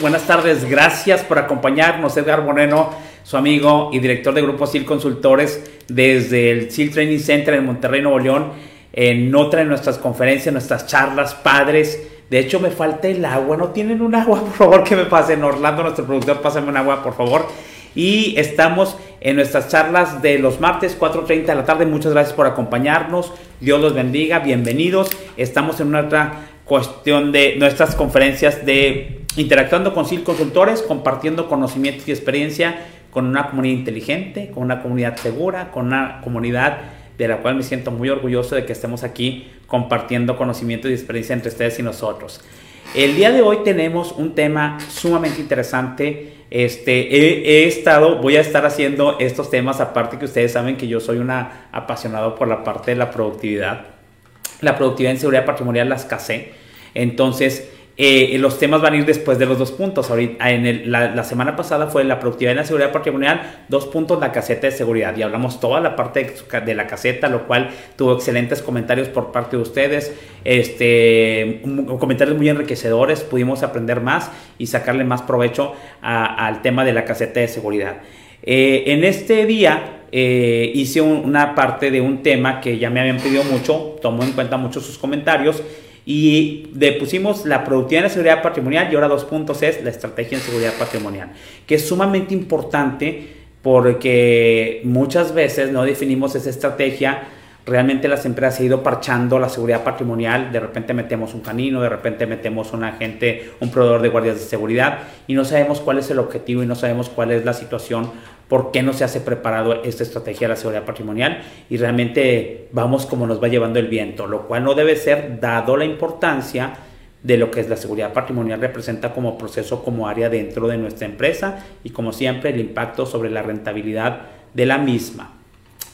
Buenas tardes, gracias por acompañarnos, Edgar Moreno, su amigo y director de Grupo SIL Consultores desde el SIL Training Center en Monterrey, Nuevo León, en otra de nuestras conferencias, nuestras charlas, padres. De hecho, me falta el agua, ¿no tienen un agua? Por favor, que me pasen. Orlando, nuestro productor, pásame un agua, por favor. Y estamos en nuestras charlas de los martes 4.30 de la tarde. Muchas gracias por acompañarnos. Dios los bendiga. Bienvenidos. Estamos en otra cuestión de nuestras conferencias de interactuando con SIL Consultores, compartiendo conocimientos y experiencia con una comunidad inteligente, con una comunidad segura, con una comunidad de la cual me siento muy orgulloso de que estemos aquí compartiendo conocimientos y experiencia entre ustedes y nosotros. El día de hoy tenemos un tema sumamente interesante. Este, he, estado, voy a estar haciendo estos temas, aparte que ustedes saben que yo soy una apasionado por la parte de la productividad. La productividad en seguridad patrimonial las casé. Entonces, eh, los temas van a ir después de los dos puntos. Ahorita, en la, semana pasada fue la productividad en la seguridad patrimonial, dos puntos la caseta de seguridad. Y hablamos toda la parte de, la caseta, lo cual tuvo excelentes comentarios por parte de ustedes, este, comentarios muy enriquecedores. Pudimos aprender más y sacarle más provecho al tema de la caseta de seguridad. Eh, en este día eh, hice un, una parte de un tema que ya me habían pedido mucho, tomó en cuenta mucho sus comentarios y le pusimos la productividad en la seguridad patrimonial y ahora dos puntos es la estrategia en seguridad patrimonial, que es sumamente importante porque muchas veces no definimos esa estrategia. Realmente las empresas han ido parchando la seguridad patrimonial, de repente metemos un canino, de repente metemos un agente, un proveedor de guardias de seguridad y no sabemos cuál es el objetivo y no sabemos cuál es la situación por qué no se hace preparado esta estrategia de la seguridad patrimonial y realmente vamos como nos va llevando el viento, lo cual no debe ser dado la importancia de lo que es la seguridad patrimonial representa como proceso, como área dentro de nuestra empresa y como siempre el impacto sobre la rentabilidad de la misma.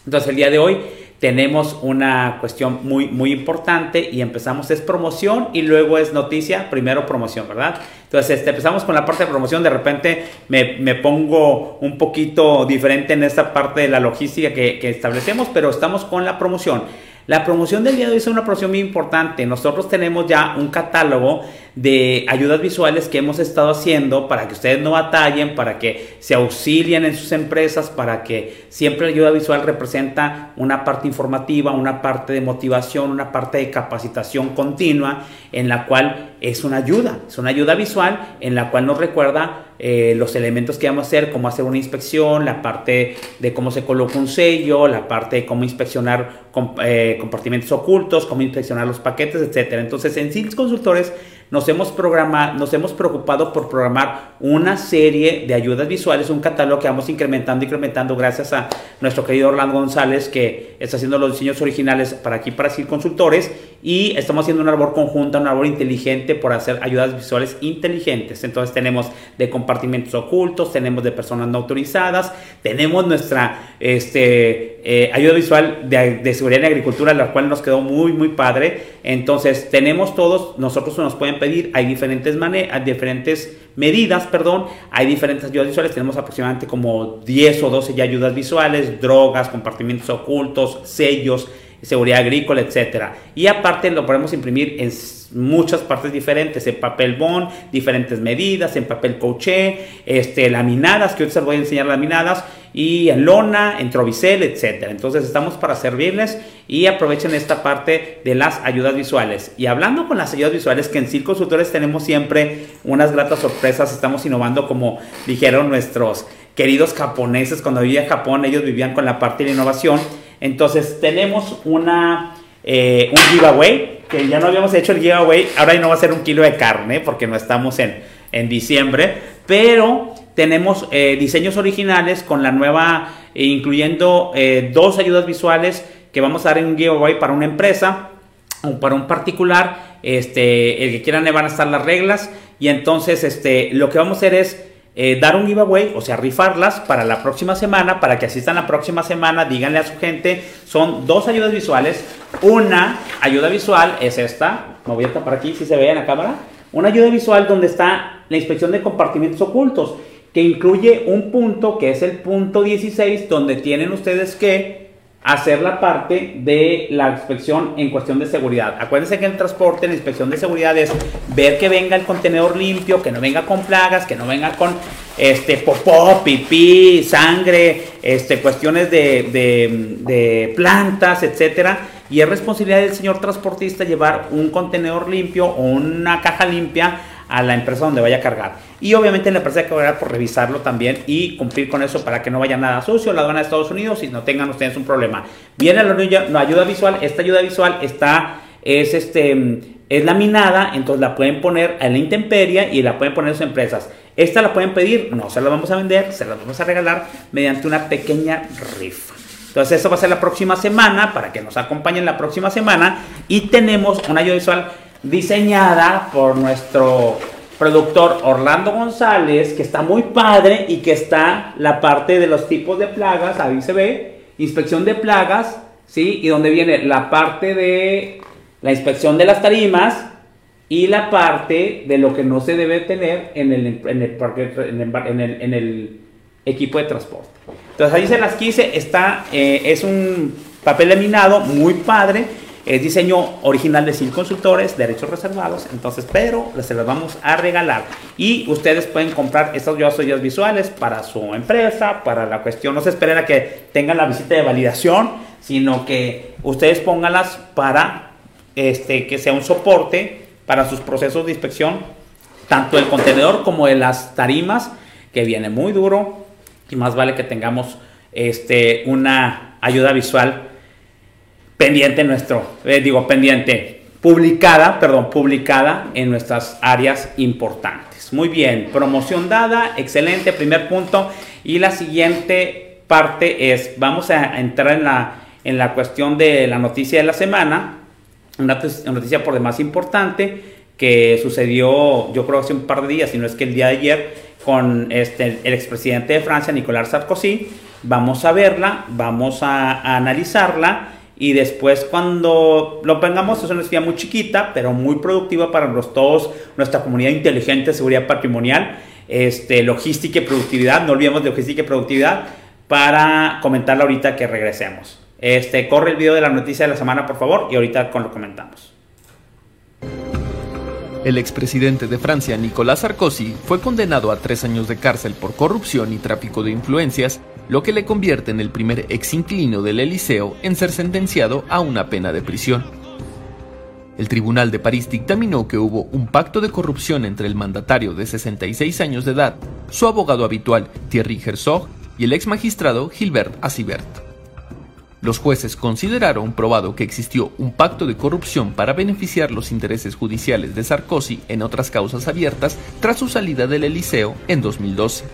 Entonces el día de hoy tenemos una cuestión muy, muy importante y empezamos, es promoción y luego es noticia, primero promoción, ¿verdad? Entonces este, empezamos con la parte de promoción, de repente me, me, pongo un poquito diferente en esta parte de la logística que, que establecemos, pero estamos con la promoción. La promoción del día de hoy es una promoción muy importante. Nosotros tenemos ya un catálogo de ayudas visuales que hemos estado haciendo para que ustedes no batallen, para que se auxilien en sus empresas, para que siempre la ayuda visual representa una parte informativa, una parte de motivación, una parte de capacitación continua, en la cual es una ayuda, es una ayuda visual en la cual nos recuerda eh, los elementos que vamos a hacer, cómo hacer una inspección, la parte de cómo se coloca un sello, la parte de cómo inspeccionar eh, compartimentos ocultos, cómo inspeccionar los paquetes, etcétera. Entonces, en SILS Consultores nos hemos, programado, nos hemos preocupado por programar una serie de ayudas visuales, un catálogo que vamos incrementando, incrementando gracias a nuestro querido Orlando González que está haciendo los diseños originales para aquí, para SIL Consultores y estamos haciendo una labor conjunta, una labor inteligente por hacer ayudas visuales inteligentes. Entonces tenemos de compartimentos ocultos, tenemos de personas no autorizadas, tenemos nuestra este, eh, ayuda visual de, de seguridad en agricultura, la cual nos quedó muy, muy padre. Entonces tenemos todos, nosotros nos pueden pedir, hay diferentes, maneras, diferentes medidas, perdón, hay diferentes ayudas visuales, tenemos aproximadamente como 10 o 12 ya ayudas visuales, drogas, compartimentos ocultos, sellos, seguridad agrícola, etcétera. Y aparte lo podemos imprimir en muchas partes diferentes, en papel bond, diferentes medidas, en papel coché, este, laminadas, que hoy se voy a enseñar laminadas, y en lona, en trovicel, etcétera. Entonces estamos para servirles y aprovechen esta parte de las ayudas visuales. Y hablando con las ayudas visuales, que en Circo Consultores tenemos siempre unas gratas sorpresas, estamos innovando como dijeron nuestros queridos japoneses cuando vivía en Japón, ellos vivían con la parte de la innovación. Entonces tenemos una, eh, un giveaway, que ya no habíamos hecho el giveaway, ahora no va a ser un kilo de carne porque no estamos en, en diciembre, pero tenemos eh, diseños originales con la nueva, eh, incluyendo eh, dos ayudas visuales que vamos a dar en un giveaway para una empresa o para un particular. Este, el que quieran le van a estar las reglas y entonces este, lo que vamos a hacer es eh, dar un giveaway, o sea, rifarlas para la próxima semana, para que asistan la próxima semana, díganle a su gente, son dos ayudas visuales. Una ayuda visual es esta, me voy a tapar aquí si se ve en la cámara. Una ayuda visual donde está la inspección de compartimentos ocultos, que incluye un punto que es el punto 16, donde tienen ustedes que hacer la parte de la inspección en cuestión de seguridad. Acuérdense que en el transporte la inspección de seguridad es ver que venga el contenedor limpio, que no venga con plagas, que no venga con este popó, pipí, sangre, este, cuestiones de, de, de plantas, etcétera. Y es responsabilidad del señor transportista llevar un contenedor limpio o una caja limpia a la empresa donde vaya a cargar. Y obviamente la empresa que por revisarlo también y cumplir con eso para que no vaya nada sucio la aduana de Estados Unidos y no tengan ustedes un problema. Viene la, ayuda visual, esta ayuda visual está, es este, es laminada, entonces la pueden poner a la intemperie y la pueden poner en sus empresas. Esta la pueden pedir, no se la vamos a vender, se la vamos a regalar mediante una pequeña rifa. Entonces eso va a ser la próxima semana para que nos acompañen la próxima semana y tenemos una ayuda visual diseñada por nuestro productor Orlando González, que está muy padre y que está la parte de los tipos de plagas, ahí se ve, inspección de plagas, ¿sí? Y donde viene la parte de la inspección de las tarimas y la parte de lo que no se debe tener en el, en el, en el, equipo de transporte. Entonces ahí se las quise, está, eh, es un papel laminado muy padre es diseño original de Sil Consultores, derechos reservados, entonces, pero se los vamos a regalar. Y ustedes pueden comprar estas joyas visuales para su empresa, para la cuestión. No se esperen a que tengan la visita de validación, sino que ustedes pónganlas para este, que sea un soporte para sus procesos de inspección, tanto el contenedor como de las tarimas, que viene muy duro. Y más vale que tengamos este, una ayuda visual pendiente nuestro, eh, digo pendiente, publicada, perdón, publicada en nuestras áreas importantes. Muy bien, promoción dada, excelente, primer punto. Y la siguiente parte es, vamos a entrar en la, en la cuestión de la noticia de la semana, una noticia por demás importante que sucedió, yo creo hace un par de días, si no es que el día de ayer, con este, el expresidente de Francia, Nicolás Sarkozy. Vamos a verla, vamos a analizarla y después cuando lo pongamos es una estudia muy chiquita, pero muy productiva para los, todos, nuestra comunidad inteligente seguridad patrimonial, este, logística y productividad, no olvidemos de logística y productividad, para comentarla ahorita que regresemos. Este, corre el video de la noticia de la semana, por favor, y ahorita con lo comentamos. El expresidente de Francia, Nicolas Sarkozy, fue condenado a tres años de cárcel por corrupción y tráfico de influencias lo que le convierte en el primer ex inquilino del Eliseo en ser sentenciado a una pena de prisión. El Tribunal de París dictaminó que hubo un pacto de corrupción entre el mandatario de 66 años de edad, su abogado habitual Thierry Herzog y el ex magistrado Gilbert Asibert. Los jueces consideraron probado que existió un pacto de corrupción para beneficiar los intereses judiciales de Sarkozy en otras causas abiertas tras su salida del Eliseo en 2012.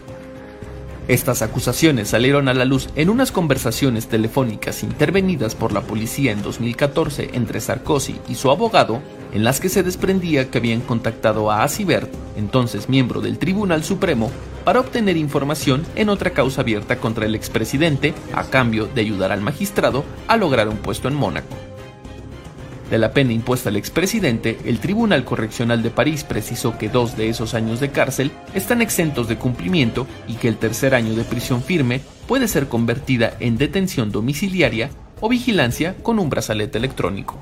Estas acusaciones salieron a la luz en unas conversaciones telefónicas intervenidas por la policía en 2014 entre Sarkozy y su abogado, en las que se desprendía que habían contactado a Asibert, entonces miembro del Tribunal Supremo, para obtener información en otra causa abierta contra el expresidente a cambio de ayudar al magistrado a lograr un puesto en Mónaco. De la pena impuesta al expresidente, el Tribunal Correccional de París precisó que dos de esos años de cárcel están exentos de cumplimiento y que el tercer año de prisión firme puede ser convertida en detención domiciliaria o vigilancia con un brazalete electrónico.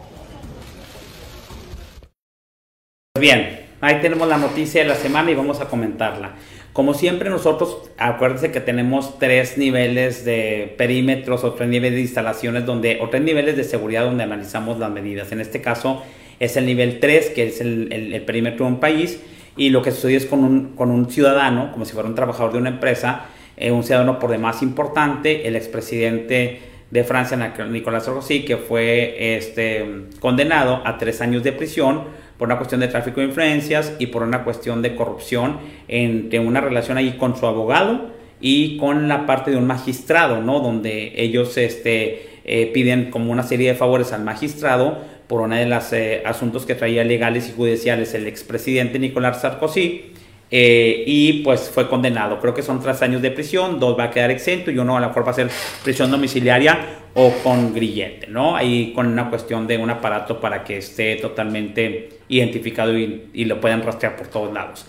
Bien, ahí tenemos la noticia de la semana y vamos a comentarla. Como siempre nosotros, acuérdense que tenemos tres niveles de perímetros o tres niveles de instalaciones donde, o tres niveles de seguridad donde analizamos las medidas. En este caso es el nivel 3, que es el, perímetro de un país, y lo que sucede es con un, con un ciudadano, como si fuera un trabajador de una empresa, eh, un ciudadano por demás importante, el expresidente de Francia, Nicolás Sarkozy, que fue este, condenado a tres años de prisión por una cuestión de tráfico de influencias y por una cuestión de corrupción entre una relación ahí con su abogado y con la parte de un magistrado, ¿no? Donde ellos este, eh, piden como una serie de favores al magistrado por una de las eh, asuntos que traía legales y judiciales el expresidente Nicolás Sarkozy. Eh, y pues fue condenado. Creo que son tres años de prisión, dos va a quedar exento y uno a lo mejor va a ser prisión domiciliaria o con grillete, ¿no? Ahí con una cuestión de un aparato para que esté totalmente identificado y, lo puedan rastrear por todos lados.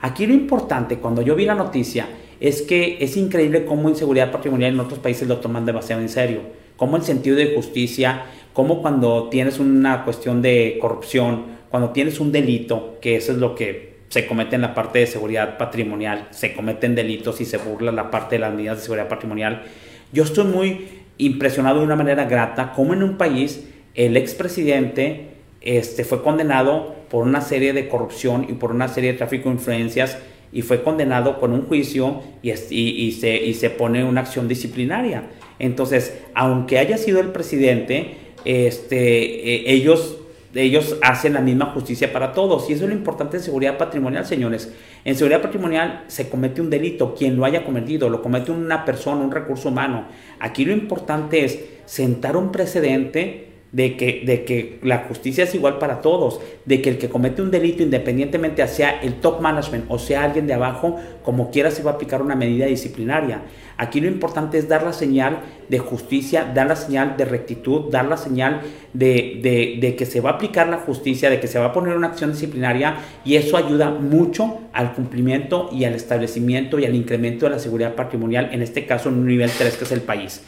Aquí lo importante, cuando yo vi la noticia, es que es increíble cómo inseguridad patrimonial en otros países lo toman demasiado en serio. cómo el sentido de justicia, cómo cuando tienes una cuestión de corrupción, cuando tienes un delito, que eso es lo que se comete en la parte de seguridad patrimonial, se cometen delitos y se burla la parte de las medidas de seguridad patrimonial. Yo estoy muy impresionado de una manera grata cómo en un país el expresidente este, fue condenado por una serie de corrupción y por una serie de tráfico de influencias y fue condenado con un juicio y, y, se, y se pone una acción disciplinaria. Entonces, aunque haya sido el presidente, este, eh, ellos, ellos hacen la misma justicia para todos. Y eso es lo importante en seguridad patrimonial, señores. En seguridad patrimonial se comete un delito, quien lo haya cometido, lo comete una persona, un recurso humano. Aquí lo importante es sentar un precedente de que, de que la justicia es igual para todos, de que el que comete un delito, independientemente sea el top management o sea alguien de abajo, como quiera se va a aplicar una medida disciplinaria. Aquí lo importante es dar la señal de justicia, dar la señal de rectitud, dar la señal de, de, de que se va a aplicar la justicia, de que se va a poner una acción disciplinaria y eso ayuda mucho al cumplimiento y al establecimiento y al incremento de la seguridad patrimonial, en este caso en un nivel 3 que es el país.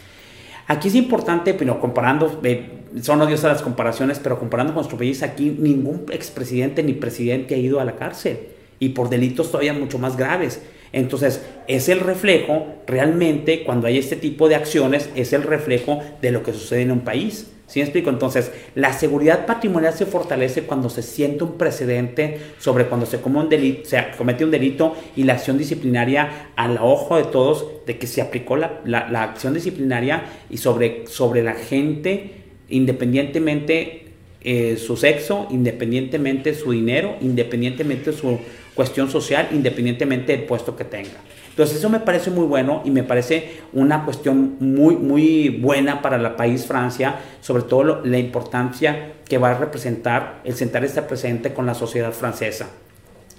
Aquí es importante, pero comparando, eh, son odiosas las comparaciones, pero comparando con nuestro país, aquí ningún expresidente ni presidente ha ido a la cárcel y por delitos todavía mucho más graves. Entonces, es el reflejo, realmente, cuando hay este tipo de acciones, es el reflejo de lo que sucede en un país. ¿Sí me explico? Entonces, la seguridad patrimonial se fortalece cuando se siente un precedente sobre cuando se, come un delito, se comete un delito y la acción disciplinaria al ojo de todos de que se aplicó la, la, acción disciplinaria y sobre, sobre la gente independientemente eh, su sexo, independientemente su dinero, independientemente su cuestión social, independientemente del puesto que tenga. Entonces eso me parece muy bueno y me parece una cuestión muy, muy buena para el país Francia, sobre todo la importancia que va a representar el sentar este presente con la sociedad francesa.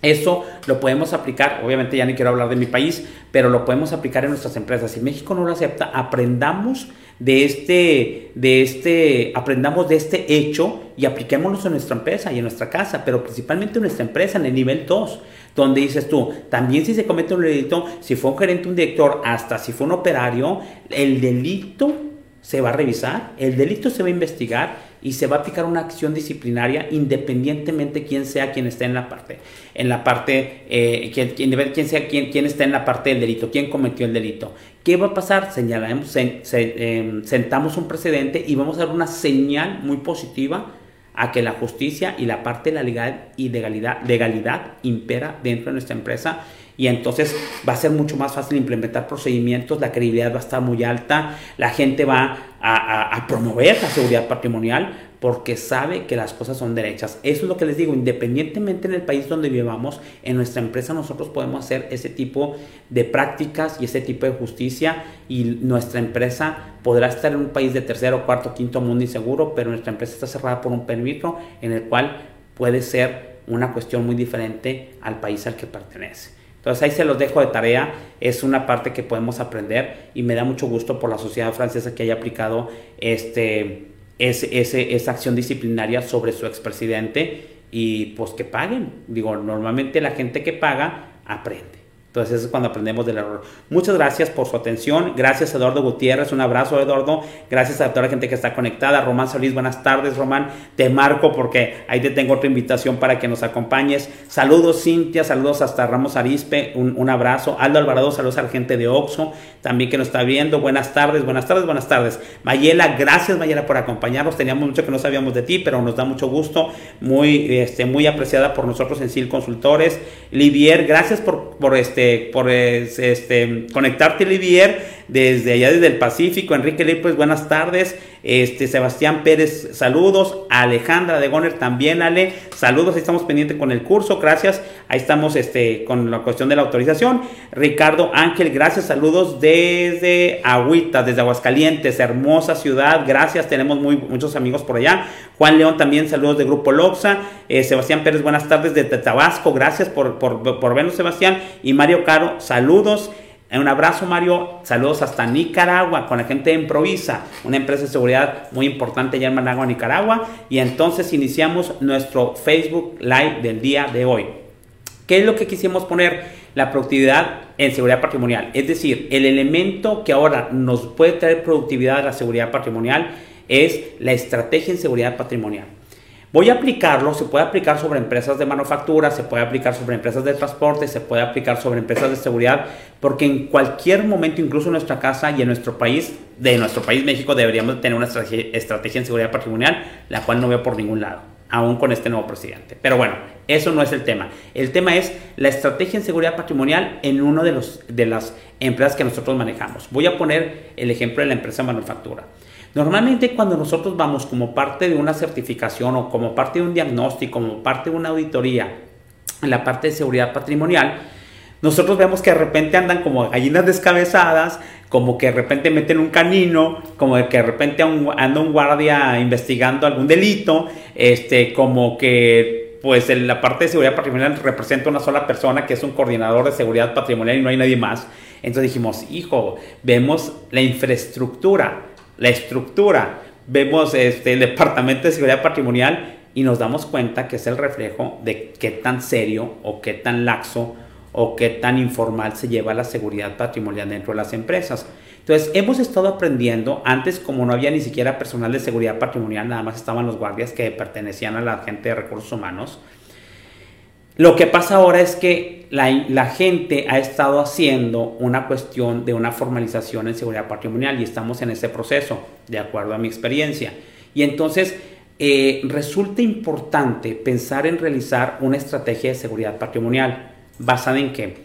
Eso lo podemos aplicar, obviamente ya ni quiero hablar de mi país, pero lo podemos aplicar en nuestras empresas. Si México no lo acepta, aprendamos de este, de este, aprendamos de este hecho y apliquémoslo en nuestra empresa y en nuestra casa, pero principalmente en nuestra empresa, en el nivel 2 donde dices tú, también si se comete un delito, si fue un gerente, un director, hasta si fue un operario, el delito se va a revisar, el delito se va a investigar y se va a aplicar una acción disciplinaria independientemente quién sea quien esté en la parte, en la parte, eh, quién, quién, sea quién, quién está en la parte del delito, quién cometió el delito. ¿Qué va a pasar? Señalamos, em, sentamos un precedente y vamos a dar una señal muy positiva a que la justicia y la parte de la legalidad y legalidad, legalidad impera dentro de nuestra empresa. Y entonces va a ser mucho más fácil implementar procedimientos, la credibilidad va a estar muy alta, la gente va a, promover la seguridad patrimonial porque sabe que las cosas son derechas. Eso es lo que les digo, independientemente en el país donde vivamos, en nuestra empresa nosotros podemos hacer ese tipo de prácticas y ese tipo de justicia y nuestra empresa podrá estar en un país de tercero, cuarto, quinto mundo inseguro, pero nuestra empresa está cerrada por un permiso en el cual puede ser una cuestión muy diferente al país al que pertenece. Entonces ahí se los dejo de tarea, es una parte que podemos aprender y me da mucho gusto por la sociedad francesa que haya aplicado este, ese, esa acción disciplinaria sobre su expresidente y pues que paguen. Digo, normalmente la gente que paga aprende. Entonces eso es cuando aprendemos del error. Muchas gracias por su atención. Gracias Eduardo Gutiérrez. Un abrazo Eduardo. Gracias a toda la gente que está conectada. Román Solís, buenas tardes Román. Te marco porque ahí te tengo otra invitación para que nos acompañes. Saludos Cintia, saludos hasta Ramos Arispe. Un, abrazo. Aldo Alvarado, saludos a la gente de Oxo también que nos está viendo. Buenas tardes, buenas tardes, buenas tardes. Mayela, gracias Mayela por acompañarnos. Teníamos mucho que no sabíamos de ti, pero nos da mucho gusto. Muy, este, muy apreciada por nosotros en SIL Consultores. Livier, gracias por, por este por este, conectarte, Olivier, desde allá desde el Pacífico. Enrique Lipes, buenas tardes. Este, Sebastián Pérez, saludos. Alejandra de Goner también, Ale, saludos. Ahí estamos pendientes con el curso, gracias. Ahí estamos este, con la cuestión de la autorización. Ricardo Ángel, gracias, saludos desde Agüita, desde Aguascalientes, hermosa ciudad, gracias. Tenemos muy, muchos amigos por allá. Juan León también, saludos de Grupo Loxa. Eh, Sebastián Pérez, buenas tardes desde Tabasco, gracias por, por, por vernos, Sebastián. Y Mario Caro, saludos. Un abrazo, Mario. Saludos hasta Nicaragua con la gente de Improvisa, una empresa de seguridad muy importante allá en Managua, Nicaragua. Y entonces iniciamos nuestro Facebook Live del día de hoy. ¿Qué es lo que quisimos poner? la productividad en seguridad patrimonial. Es decir, el elemento que ahora nos puede traer productividad a la seguridad patrimonial es la estrategia en seguridad patrimonial. Voy a aplicarlo, se puede aplicar sobre empresas de manufactura, se puede aplicar sobre empresas de transporte, se puede aplicar sobre empresas de seguridad, porque en cualquier momento, incluso en nuestra casa y en nuestro país, de nuestro país México, deberíamos tener una estrategia, en seguridad patrimonial, la cual no veo por ningún lado, aún con este nuevo presidente. Pero bueno, eso no es el tema. El tema es la estrategia en seguridad patrimonial en una de, de las empresas que nosotros manejamos. Voy a poner el ejemplo de la empresa manufactura. Normalmente cuando nosotros vamos como parte de una certificación o como parte de un diagnóstico, como parte de una auditoría en la parte de seguridad patrimonial, nosotros vemos que de repente andan como gallinas descabezadas, como que de repente meten un canino, como que de repente anda un guardia investigando algún delito, este, como que pues en la parte de seguridad patrimonial representa una sola persona que es un coordinador de seguridad patrimonial y no hay nadie más. Entonces dijimos, hijo, vemos la infraestructura, la estructura, vemos este, el Departamento de Seguridad Patrimonial y nos damos cuenta que es el reflejo de qué tan serio o qué tan laxo o qué tan informal se lleva la seguridad patrimonial dentro de las empresas. Entonces, hemos estado aprendiendo, antes como no había ni siquiera personal de seguridad patrimonial, nada más estaban los guardias que pertenecían a la gente de recursos humanos, lo que pasa ahora es que la, gente ha estado haciendo una cuestión de una formalización en seguridad patrimonial y estamos en ese proceso, de acuerdo a mi experiencia. Y entonces eh, resulta importante pensar en realizar una estrategia de seguridad patrimonial. ¿Basada en qué?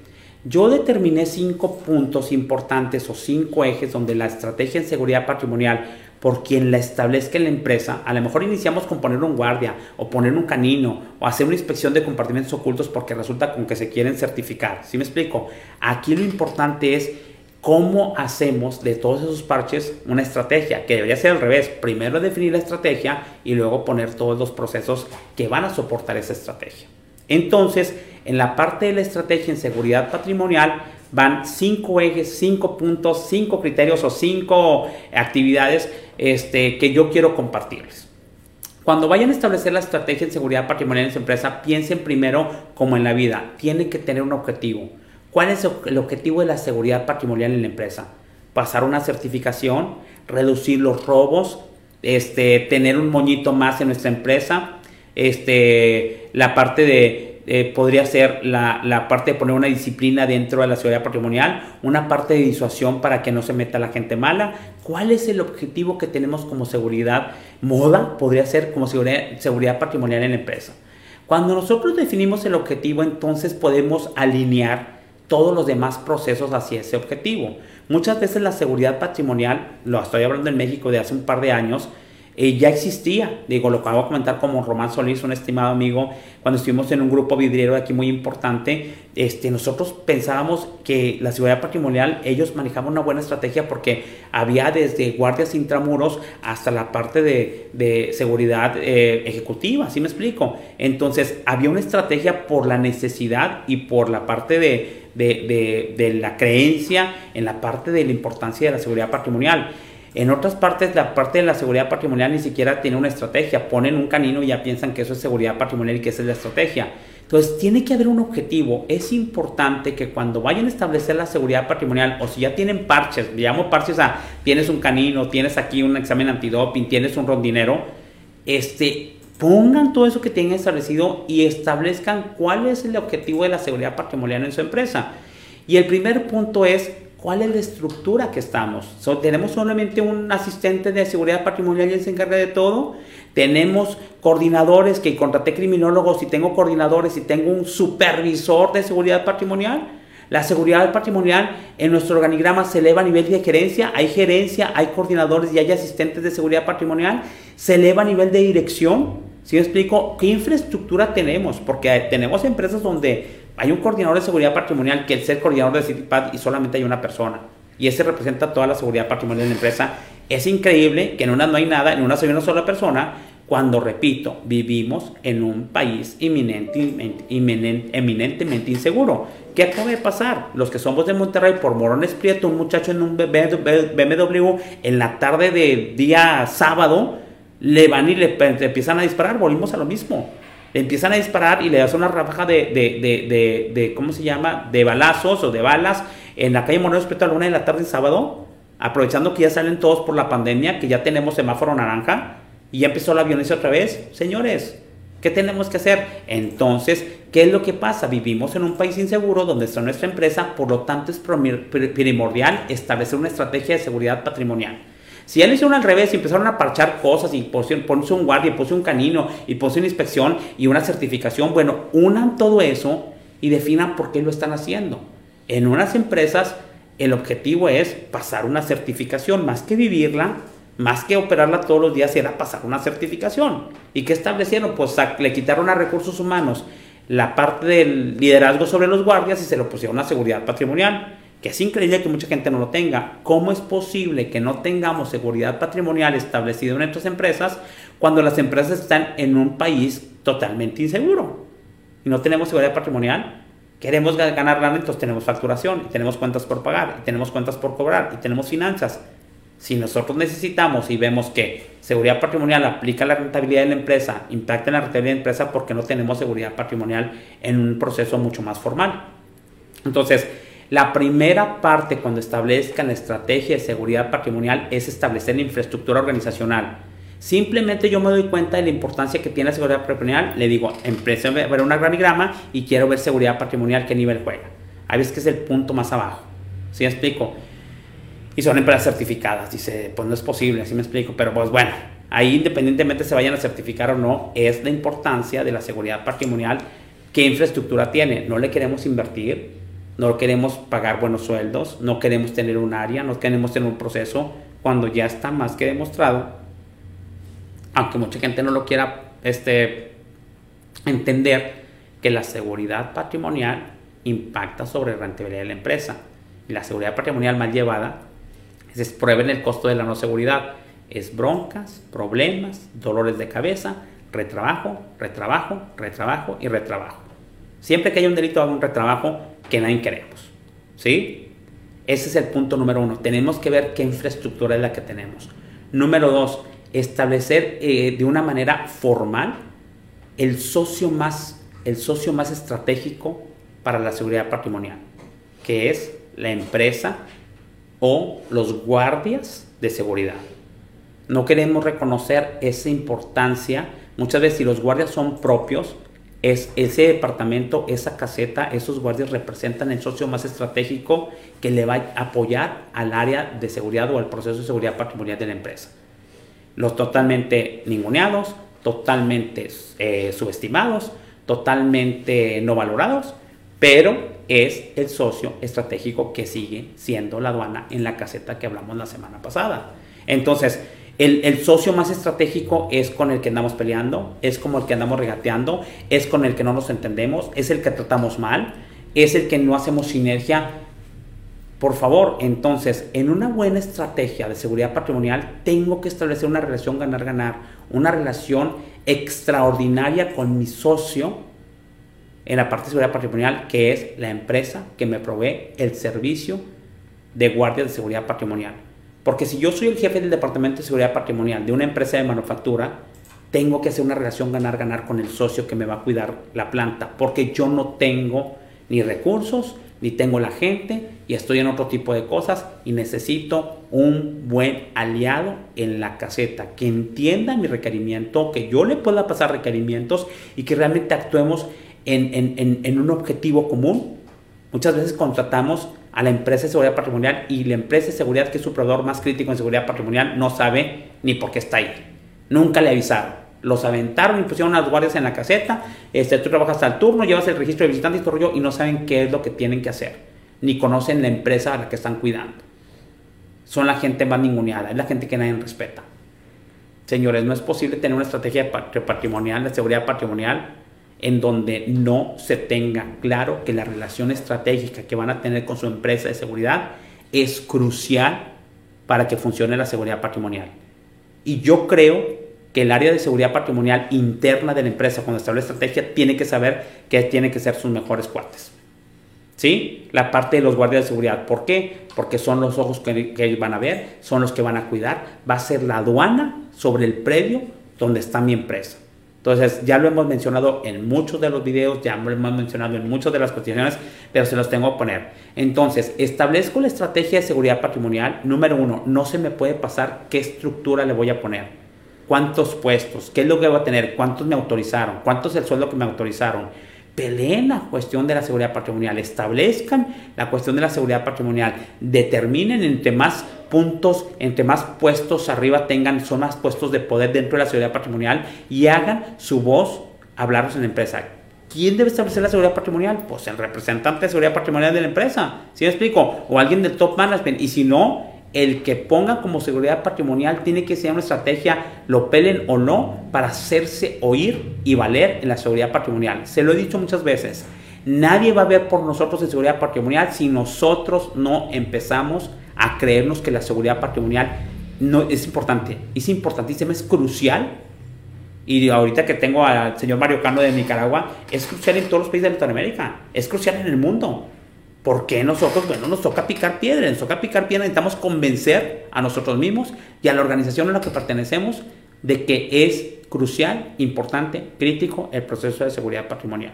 Yo determiné cinco puntos importantes o cinco ejes donde la estrategia en seguridad patrimonial por quien la establezca en la empresa, a lo mejor iniciamos con poner un guardia o poner un canino o hacer una inspección de compartimentos ocultos porque resulta con que se quieren certificar. ¿Sí me explico? Aquí lo importante es cómo hacemos de todos esos parches una estrategia, que debería ser al revés. Primero definir la estrategia y luego poner todos los procesos que van a soportar esa estrategia. Entonces, en la parte de la estrategia en seguridad patrimonial, van cinco ejes, cinco puntos, cinco criterios o cinco actividades este, que yo quiero compartirles. Cuando vayan a establecer la estrategia en seguridad patrimonial en su empresa, piensen primero como en la vida, tiene que tener un objetivo. ¿Cuál es el objetivo de la seguridad patrimonial en la empresa? Pasar una certificación, reducir los robos, este, tener un moñito más en nuestra empresa, este, la parte de eh, podría ser la, parte de poner una disciplina dentro de la seguridad patrimonial, una parte de disuasión para que no se meta la gente mala. ¿Cuál es el objetivo que tenemos como seguridad? Moda podría ser como seguridad, seguridad patrimonial en la empresa. Cuando nosotros definimos el objetivo, entonces podemos alinear todos los demás procesos hacia ese objetivo. Muchas veces la seguridad patrimonial, lo estoy hablando en México de hace un par de años, eh, ya existía. Digo, lo acabo de comentar como Román Solís, un estimado amigo, cuando estuvimos en un grupo vidriero de aquí muy importante, este, nosotros pensábamos que la seguridad patrimonial, ellos manejaban una buena estrategia porque había desde guardias intramuros hasta la parte de, seguridad eh, ejecutiva, ¿sí me explico? Entonces, había una estrategia por la necesidad y por la parte de, de la creencia en la parte de la importancia de la seguridad patrimonial. En otras partes, la parte de la seguridad patrimonial ni siquiera tiene una estrategia. Ponen un canino y ya piensan que eso es seguridad patrimonial y que esa es la estrategia. Entonces, tiene que haber un objetivo. Es importante que cuando vayan a establecer la seguridad patrimonial, o si ya tienen parches, llamo parches a tienes un canino, tienes aquí un examen antidoping, tienes un rondinero, este, pongan todo eso que tienen establecido y establezcan cuál es el objetivo de la seguridad patrimonial en su empresa. Y el primer punto es ¿Cuál es la estructura que estamos? ¿Tenemos solamente un asistente de seguridad patrimonial y él se encarga de todo? ¿Tenemos coordinadores que contraté criminólogos y tengo coordinadores y tengo un supervisor de seguridad patrimonial? La seguridad patrimonial en nuestro organigrama se eleva a nivel de gerencia, hay gerencia, hay coordinadores y hay asistentes de seguridad patrimonial, se eleva a nivel de dirección. ¿Sí me explico? ¿Qué infraestructura tenemos? Porque tenemos empresas donde hay un coordinador de seguridad patrimonial que el coordinador de CityPad y solamente hay una persona. Y ese representa toda la seguridad patrimonial de la empresa. Es increíble que en una no hay nada, en una soy una sola persona, cuando, repito, vivimos en un país eminentemente, inseguro. ¿Qué acaba pasar? Los que somos de Monterrey, por Morones Prieto, un muchacho en un BMW, en la tarde de día sábado, le van y le empiezan a disparar, volvimos a lo mismo. Le empiezan a disparar y le hacen una ráfaga de, de, de, de, ¿cómo se llama? De balazos o de balas en la calle Moreno respecto a la una de la tarde en sábado, aprovechando que ya salen todos por la pandemia, que ya tenemos semáforo naranja y ya empezó la violencia otra vez. Señores, ¿qué tenemos que hacer? Entonces, ¿qué es lo que pasa? Vivimos en un país inseguro donde está nuestra empresa, por lo tanto es primordial establecer una estrategia de seguridad patrimonial. Si ya lo hicieron al revés y empezaron a parchar cosas y ponerse un guardia, puse un canino y puse una inspección y una certificación, bueno, unan todo eso y definan por qué lo están haciendo. En unas empresas el objetivo es pasar una certificación, más que vivirla, más que operarla todos los días, era pasar una certificación. ¿Y qué establecieron? Pues le quitaron a recursos humanos la parte del liderazgo sobre los guardias y se lo pusieron a seguridad patrimonial que es increíble que mucha gente no lo tenga. ¿Cómo es posible que no tengamos seguridad patrimonial establecida en nuestras empresas cuando las empresas están en un país totalmente inseguro? Y no tenemos seguridad patrimonial. Queremos ganar ganancias, entonces tenemos facturación, y tenemos cuentas por pagar, y tenemos cuentas por cobrar, y tenemos finanzas. Si nosotros necesitamos y vemos que seguridad patrimonial aplica la rentabilidad de la empresa, impacta en la rentabilidad de la empresa porque no tenemos seguridad patrimonial en un proceso mucho más formal. Entonces, la primera parte cuando establezcan la estrategia de seguridad patrimonial es establecer la infraestructura organizacional. Simplemente yo me doy cuenta de la importancia que tiene la seguridad patrimonial. Le digo, empresa a ver un organigrama y quiero ver seguridad patrimonial, qué nivel juega. A veces que es el punto más abajo. ¿Sí me explico? Y son empresas certificadas. Dice, pues no es posible, así me explico. Pero pues bueno, ahí independientemente se vayan a certificar o no, es la importancia de la seguridad patrimonial. ¿Qué infraestructura tiene? No le queremos invertir no queremos pagar buenos sueldos, no queremos tener un área, no queremos tener un proceso cuando ya está más que demostrado, aunque mucha gente no lo quiera este, entender, que la seguridad patrimonial impacta sobre la rentabilidad de la empresa. Y la seguridad patrimonial mal llevada es prueben el costo de la no seguridad. Es broncas, problemas, dolores de cabeza, retrabajo, retrabajo, retrabajo y retrabajo. Siempre que haya un delito, haga un retrabajo que nadie queremos. ¿Sí? Ese es el punto número uno. Tenemos que ver qué infraestructura es la que tenemos. Número dos, establecer eh, de una manera formal el socio, más, el socio más estratégico para la seguridad patrimonial, que es la empresa o los guardias de seguridad. No queremos reconocer esa importancia. Muchas veces si los guardias son propios, es ese departamento, esa caseta, esos guardias representan el socio más estratégico que le va a apoyar al área de seguridad o al proceso de seguridad patrimonial de la empresa. Los totalmente ninguneados, totalmente eh, subestimados, totalmente no valorados, pero es el socio estratégico que sigue siendo la aduana en la caseta que hablamos la semana pasada. Entonces, el, socio más estratégico es con el que andamos peleando, es como el que andamos regateando, es con el que no nos entendemos, es el que tratamos mal, es el que no hacemos sinergia. Por favor, entonces, en una buena estrategia de seguridad patrimonial, tengo que establecer una relación ganar-ganar, una relación extraordinaria con mi socio en la parte de seguridad patrimonial, que es la empresa que me provee el servicio de guardia de seguridad patrimonial. Porque si yo soy el jefe del Departamento de Seguridad Patrimonial de una empresa de manufactura, tengo que hacer una relación ganar-ganar con el socio que me va a cuidar la planta, porque yo no tengo ni recursos, ni tengo la gente, y estoy en otro tipo de cosas, y necesito un buen aliado en la caseta, que entienda mi requerimiento, que yo le pueda pasar requerimientos y que realmente actuemos en, en un objetivo común. Muchas veces contratamos a la empresa de seguridad patrimonial y la empresa de seguridad, que es su proveedor más crítico en seguridad patrimonial, no sabe ni por qué está ahí. Nunca le avisaron. Los aventaron y pusieron las guardias en la caseta. Este, tú trabajas al turno, llevas el registro de visitantes y todo rollo y no saben qué es lo que tienen que hacer. Ni conocen la empresa a la que están cuidando. Son la gente más ninguneada, es la gente que nadie respeta. Señores, no es posible tener una estrategia patrimonial, de seguridad patrimonial, en donde no se tenga claro que la relación estratégica que van a tener con su empresa de seguridad es crucial para que funcione la seguridad patrimonial. Y yo creo que el área de seguridad patrimonial interna de la empresa, cuando establece estrategia, tiene que saber que tienen que ser sus mejores cuates. ¿Sí? La parte de los guardias de seguridad. ¿Por qué? Porque son los ojos que, que ellos van a ver, son los que van a cuidar. Va a ser la aduana sobre el predio donde está mi empresa. Entonces, ya lo hemos mencionado en muchos de los videos, ya lo hemos mencionado en muchas de las cuestiones, pero se los tengo que poner. Entonces, establezco la estrategia de seguridad patrimonial. Número uno, no se me puede pasar qué estructura le voy a poner. ¿Cuántos puestos? ¿Qué es lo que voy a tener? ¿Cuántos me autorizaron? ¿Cuánto es el sueldo que me autorizaron? Peleen la cuestión de la seguridad patrimonial, establezcan la cuestión de la seguridad patrimonial, determinen entre más puntos, entre más puestos arriba tengan, son más puestos de poder dentro de la seguridad patrimonial y hagan su voz hablaros en la empresa. ¿Quién debe establecer la seguridad patrimonial? Pues el representante de seguridad patrimonial de la empresa, ¿sí me explico? O alguien del top management. Y si no, el que ponga como seguridad patrimonial tiene que ser una estrategia, lo pelen o no, para hacerse oír y valer en la seguridad patrimonial. Se lo he dicho muchas veces. Nadie va a ver por nosotros en seguridad patrimonial si nosotros no empezamos a creernos que la seguridad patrimonial no es importante. Es importantísima, es crucial. Y ahorita que tengo al señor Mario Cano de Nicaragua, es crucial en todos los países de Latinoamérica. Es crucial en el mundo. ¿Por qué nosotros? Bueno, nos toca picar piedra, nos toca picar piedra, necesitamos convencer a nosotros mismos y a la organización a la que pertenecemos de que es crucial, importante, crítico el proceso de seguridad patrimonial.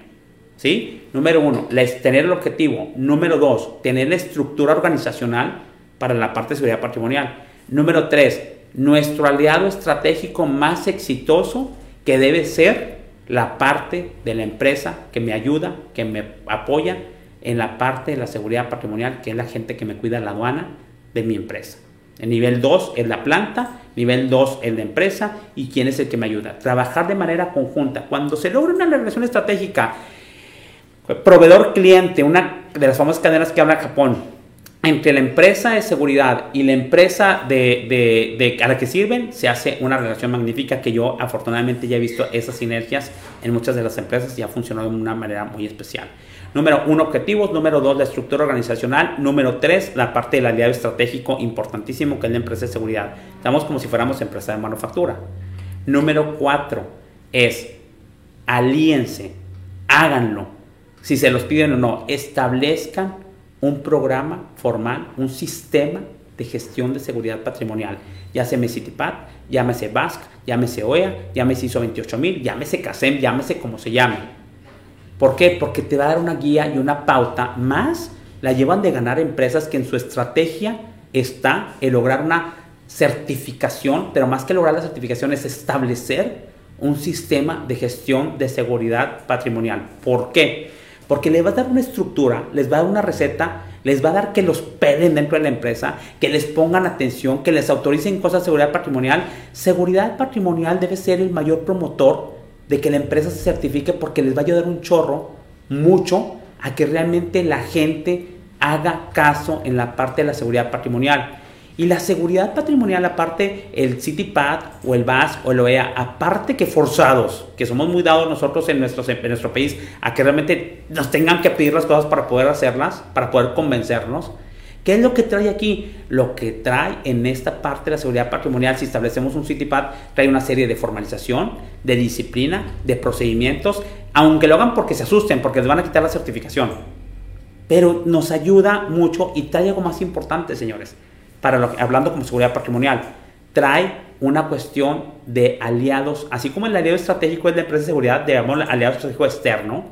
¿Sí? Número uno, tener el objetivo. Número dos, tener la estructura organizacional para la parte de seguridad patrimonial. Número tres, nuestro aliado estratégico más exitoso que debe ser la parte de la empresa que me ayuda, que me apoya en la parte de la seguridad patrimonial, que es la gente que me cuida la aduana de mi empresa. El nivel 2 es la planta, nivel 2 es la empresa y quién es el que me ayuda. Trabajar de manera conjunta. Cuando se logra una relación estratégica, proveedor-cliente, una de las famosas cadenas que habla Japón, entre la empresa de seguridad y la empresa de, de, a la que sirven, se hace una relación magnífica que yo afortunadamente ya he visto esas sinergias en muchas de las empresas y ha funcionado de una manera muy especial. Número uno, objetivos. Número dos, la estructura organizacional. Número tres, la parte del aliado estratégico importantísimo que es la empresa de seguridad. Estamos como si fuéramos empresa de manufactura. Número cuatro es alíense, háganlo. Si se los piden o no, establezcan un programa formal, un sistema de gestión de seguridad patrimonial. Llámese CITIPAD, llámese BASC, llámese OEA, llámese ISO 28000, llámese CASEM, llámese como se llame ¿Por qué? Porque te va a dar una guía y una pauta más. La llevan de ganar empresas que en su estrategia está el lograr una certificación, pero más que lograr la certificación es establecer un sistema de gestión de seguridad patrimonial. ¿Por qué? Porque les va a dar una estructura, les va a dar una receta, les va a dar que los peden dentro de la empresa, que les pongan atención, que les autoricen cosas de seguridad patrimonial. Seguridad patrimonial debe ser el mayor promotor de que la empresa se certifique porque les va a ayudar un chorro, mucho, a que realmente la gente haga caso en la parte de la seguridad patrimonial. Y la seguridad patrimonial, aparte el CityPad o el BAS o el OEA, aparte que forzados, que somos muy dados nosotros en, nuestro en nuestro país a que realmente nos tengan que pedir las cosas para poder hacerlas, para poder convencernos, ¿Qué es lo que trae aquí? Lo que trae en esta parte de la seguridad patrimonial, si establecemos un CityPad, trae una serie de formalización, de disciplina, de procedimientos, aunque lo hagan porque se asusten, porque les van a quitar la certificación. Pero nos ayuda mucho y trae algo más importante, señores, para lo, hablando como seguridad patrimonial. Trae una cuestión de aliados, así como el aliado estratégico es la empresa de seguridad, digamos, aliado estratégico externo,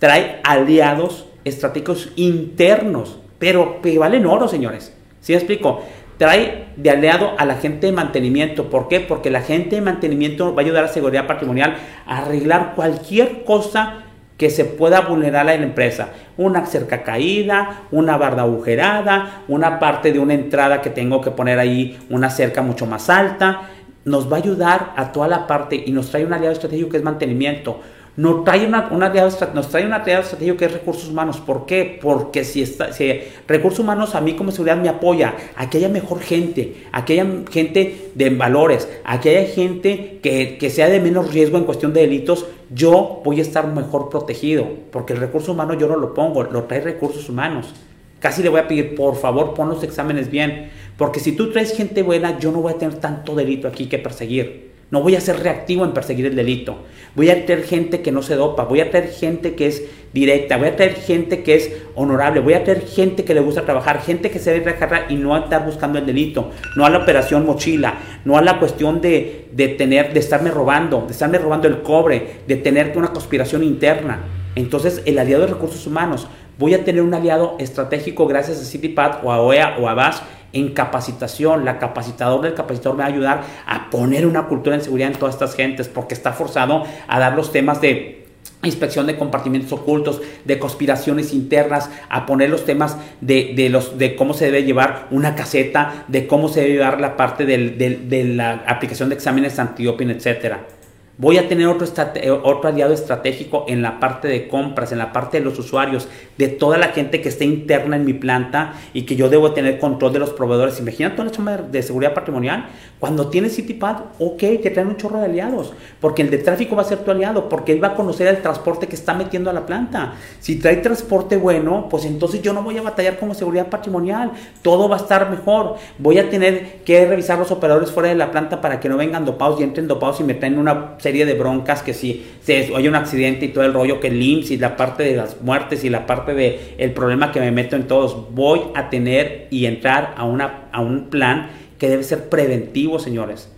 trae aliados estratégicos internos pero que valen oro, señores. ¿Sí explico? Trae de aliado a la gente de mantenimiento. ¿Por qué? Porque la gente de mantenimiento va a ayudar a la seguridad patrimonial a arreglar cualquier cosa que se pueda vulnerar a la empresa. Una cerca caída, una barda agujerada, una parte de una entrada que tengo que poner ahí, una cerca mucho más alta. Nos va a ayudar a toda la parte y nos trae un aliado estratégico que es mantenimiento nos trae una, una nos trae una estratégica que es recursos humanos. ¿Por qué? Porque si, está, si recursos humanos a mí como seguridad me apoya a haya mejor gente, a haya gente de valores, a haya gente que, que sea de menos riesgo en cuestión de delitos, yo voy a estar mejor protegido. Porque el recurso humano yo no lo pongo, lo trae recursos humanos. Casi le voy a pedir, por favor, pon los exámenes bien. Porque si tú traes gente buena, yo no voy a tener tanto delito aquí que perseguir. No voy a ser reactivo en perseguir el delito. Voy a traer gente que no se dopa. Voy a traer gente que es directa. Voy a traer gente que es honorable. Voy a traer gente que le gusta trabajar. Gente que se debe trabajar y no andar buscando el delito. No a la operación mochila. no a la cuestión de, de tener, de estarme robando, de estarme robando el cobre, de tener una conspiración interna. Entonces, el aliado de recursos humanos, voy a tener un aliado estratégico gracias a CityPad o a OEA o a BAS en capacitación. La capacitadora del capacitador me va a ayudar a poner una cultura en seguridad en todas estas gentes porque está forzado a dar los temas de inspección de compartimientos ocultos, de conspiraciones internas, a poner los temas de, los, de cómo se debe llevar una caseta, de cómo se debe llevar la parte de la aplicación de exámenes antidoping, etcétera. Voy a tener otro, eh, otro aliado estratégico en la parte de compras, en la parte de los usuarios, de toda la gente que esté interna en mi planta y que yo debo tener control de los proveedores. Imagínate una chamba de seguridad patrimonial. Cuando tienes CityPad, ok, te traen un chorro de aliados, porque el de tráfico va a ser tu aliado, porque él va a conocer el transporte que está metiendo a la planta. Si trae transporte bueno, pues entonces yo no voy a batallar como seguridad patrimonial. Todo va a estar mejor. Voy a tener que revisar los operadores fuera de la planta para que no vengan dopados y entren dopados y me traen una serie de broncas que si se, hay un accidente y todo el rollo que el IMSS y la parte de las muertes y la parte de el problema que me meto en todos, voy a tener y entrar a, una, a un plan que debe ser preventivo, señores.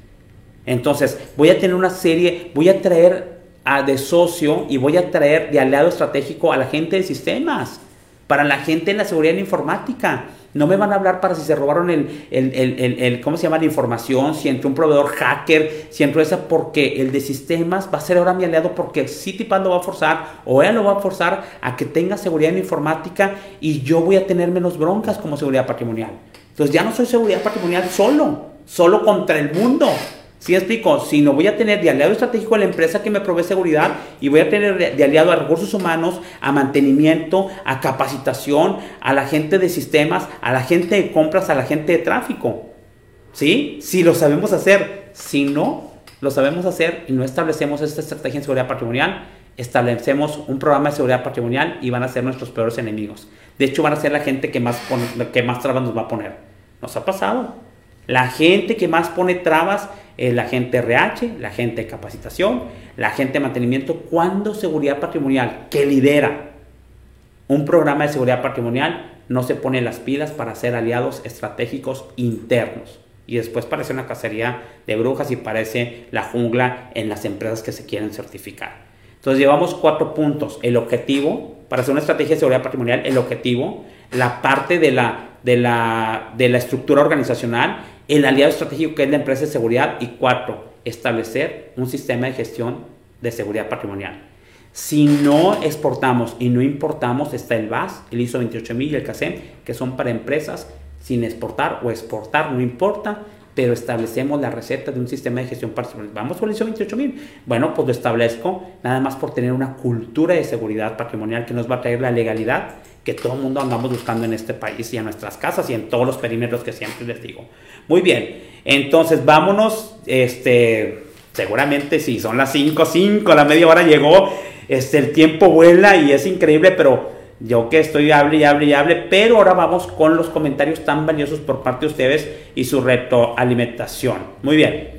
Entonces, voy a tener una serie, voy a traer a, de socio y voy a traer de aliado estratégico a la gente de sistemas, para la gente en la seguridad informática no me van a hablar para si se robaron el, el, ¿cómo se llama? La información, si entró un proveedor hacker, si entró esa, porque el de sistemas va a ser ahora mi aliado porque CityPad lo va a forzar o él lo va a forzar a que tenga seguridad en informática y yo voy a tener menos broncas como seguridad patrimonial. Entonces ya no soy seguridad patrimonial solo, solo contra el mundo. ¿Sí explico? Si no voy a tener de aliado estratégico a la empresa que me provee seguridad y voy a tener de aliado a recursos humanos, a mantenimiento, a capacitación, a la gente de sistemas, a la gente de compras, a la gente de tráfico. ¿Sí? Si lo sabemos hacer. Si no lo sabemos hacer y no establecemos esta estrategia en seguridad patrimonial, establecemos un programa de seguridad patrimonial y van a ser nuestros peores enemigos. De hecho, van a ser la gente que más, que más trabas nos va a poner. Nos ha pasado. La gente que más pone trabas es la gente RH, la gente de capacitación, la gente de mantenimiento. Cuando seguridad patrimonial, que lidera un programa de seguridad patrimonial, no se pone las pilas para ser aliados estratégicos internos. Y después parece una cacería de brujas y parece la jungla en las empresas que se quieren certificar. Entonces llevamos cuatro puntos. El objetivo, para hacer una estrategia de seguridad patrimonial, el objetivo, la parte de la, de la, de la estructura organizacional el aliado estratégico que es la empresa de seguridad y cuatro, establecer un sistema de gestión de seguridad patrimonial. Si no exportamos y no importamos, está el VAS, el ISO 28000 y el CASEM, que son para empresas sin exportar o exportar, no importa, pero establecemos la receta de un sistema de gestión patrimonial. Vamos con el ISO 28000. Bueno, pues lo establezco nada más por tener una cultura de seguridad patrimonial que nos va a traer la legalidad que todo el mundo andamos buscando en este país y en nuestras casas y en todos los perímetros que siempre les digo. Muy bien, entonces vámonos, este, seguramente si son las 5, 5, la media hora llegó, este, el tiempo vuela y es increíble, pero yo que estoy hable y hable y hable, pero ahora vamos con los comentarios tan valiosos por parte de ustedes y su retroalimentación. Muy bien,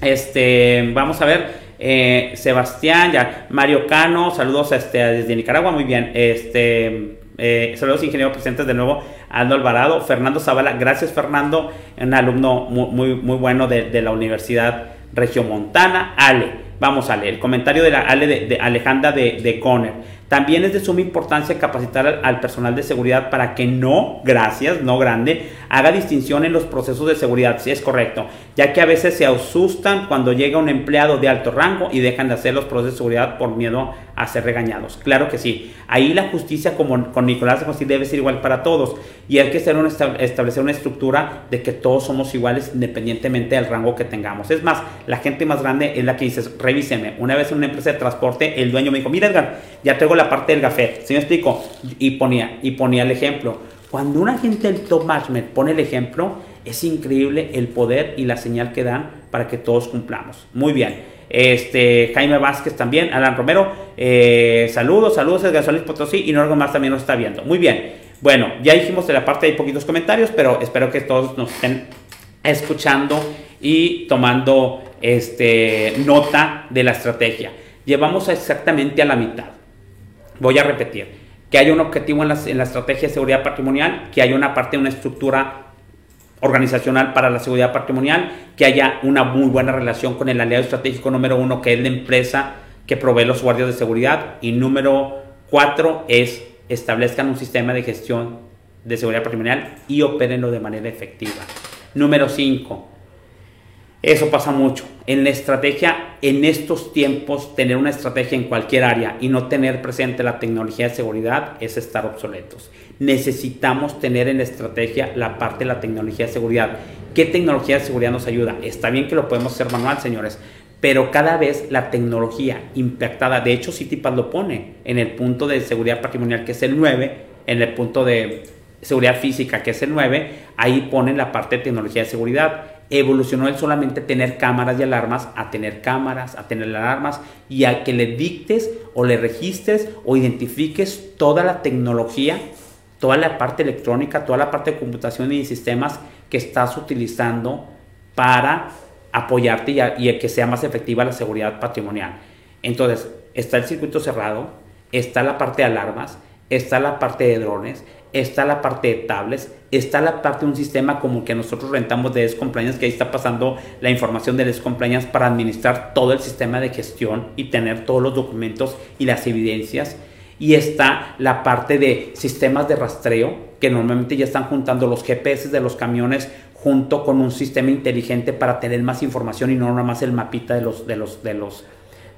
este, vamos a ver, eh, Sebastián, ya, Mario Cano, saludos este, desde Nicaragua, muy bien, este, eh, saludos ingenieros presentes de nuevo, Aldo Alvarado, Fernando Zavala, gracias Fernando, un alumno muy, muy, bueno de, la Universidad Regiomontana, Ale, vamos Ale, el comentario de la Ale de, Alejandra de, de Conner. También es de suma importancia capacitar al, personal de seguridad para que no, gracias, no grande, haga distinción en los procesos de seguridad, si es correcto, ya que a veces se asustan cuando llega un empleado de alto rango y dejan de hacer los procesos de seguridad por miedo a ser regañados. Claro que sí. Ahí la justicia, como con Nicolás José, debe ser igual para todos. Y hay que establecer una estructura de que todos somos iguales independientemente del rango que tengamos. Es más, la gente más grande es la que dice, revíseme. Una vez en una empresa de transporte, el dueño me dijo, mira Edgar, ya tengo la parte del café. ¿Sí me explico? Y ponía, y ponía el ejemplo. Cuando una gente del top management pone el ejemplo, es increíble el poder y la señal que dan para que todos cumplamos. Muy bien este, Jaime Vázquez también, Alan Romero, eh, saludos, saludos desde Solís Potosí y Norgo más también nos está viendo. Muy bien, bueno, ya dijimos de la parte hay poquitos comentarios, pero espero que todos nos estén escuchando y tomando este, nota de la estrategia. Llevamos exactamente a la mitad. Voy a repetir, que hay un objetivo en la, en la estrategia de seguridad patrimonial, que hay una parte una estructura organizacional para la seguridad patrimonial, que haya una muy buena relación con el aliado estratégico número uno, que es la empresa que provee los guardias de seguridad. Y número cuatro es establezcan un sistema de gestión de seguridad patrimonial y opérenlo de manera efectiva. Número cinco, eso pasa mucho. En la estrategia, en estos tiempos, tener una estrategia en cualquier área y no tener presente la tecnología de seguridad es estar obsoletos. Necesitamos tener en la estrategia la parte de la tecnología de seguridad. ¿Qué tecnología de seguridad nos ayuda? Está bien que lo podemos hacer manual, señores, pero cada vez la tecnología impactada, de hecho Citipas lo pone en el punto de seguridad patrimonial que es el 9, en el punto de seguridad física que es el 9, ahí ponen la parte de tecnología de seguridad evolucionó el solamente tener cámaras y alarmas a tener cámaras, a tener alarmas y a que le dictes o le registres o identifiques toda la tecnología, toda la parte electrónica, toda la parte de computación y sistemas que estás utilizando para apoyarte y, y que sea más efectiva la seguridad patrimonial. Entonces, está el circuito cerrado, está la parte de alarmas, está la parte de drones, está la parte de tablets, está la parte de un sistema como que nosotros rentamos de Descompliance, que ahí está pasando la información de Descompliance para administrar todo el sistema de gestión y tener todos los documentos y las evidencias. Y está la parte de sistemas de rastreo, que normalmente ya están juntando los GPS de los camiones junto con un sistema inteligente para tener más información y no nada más el mapita de los, de los, de los,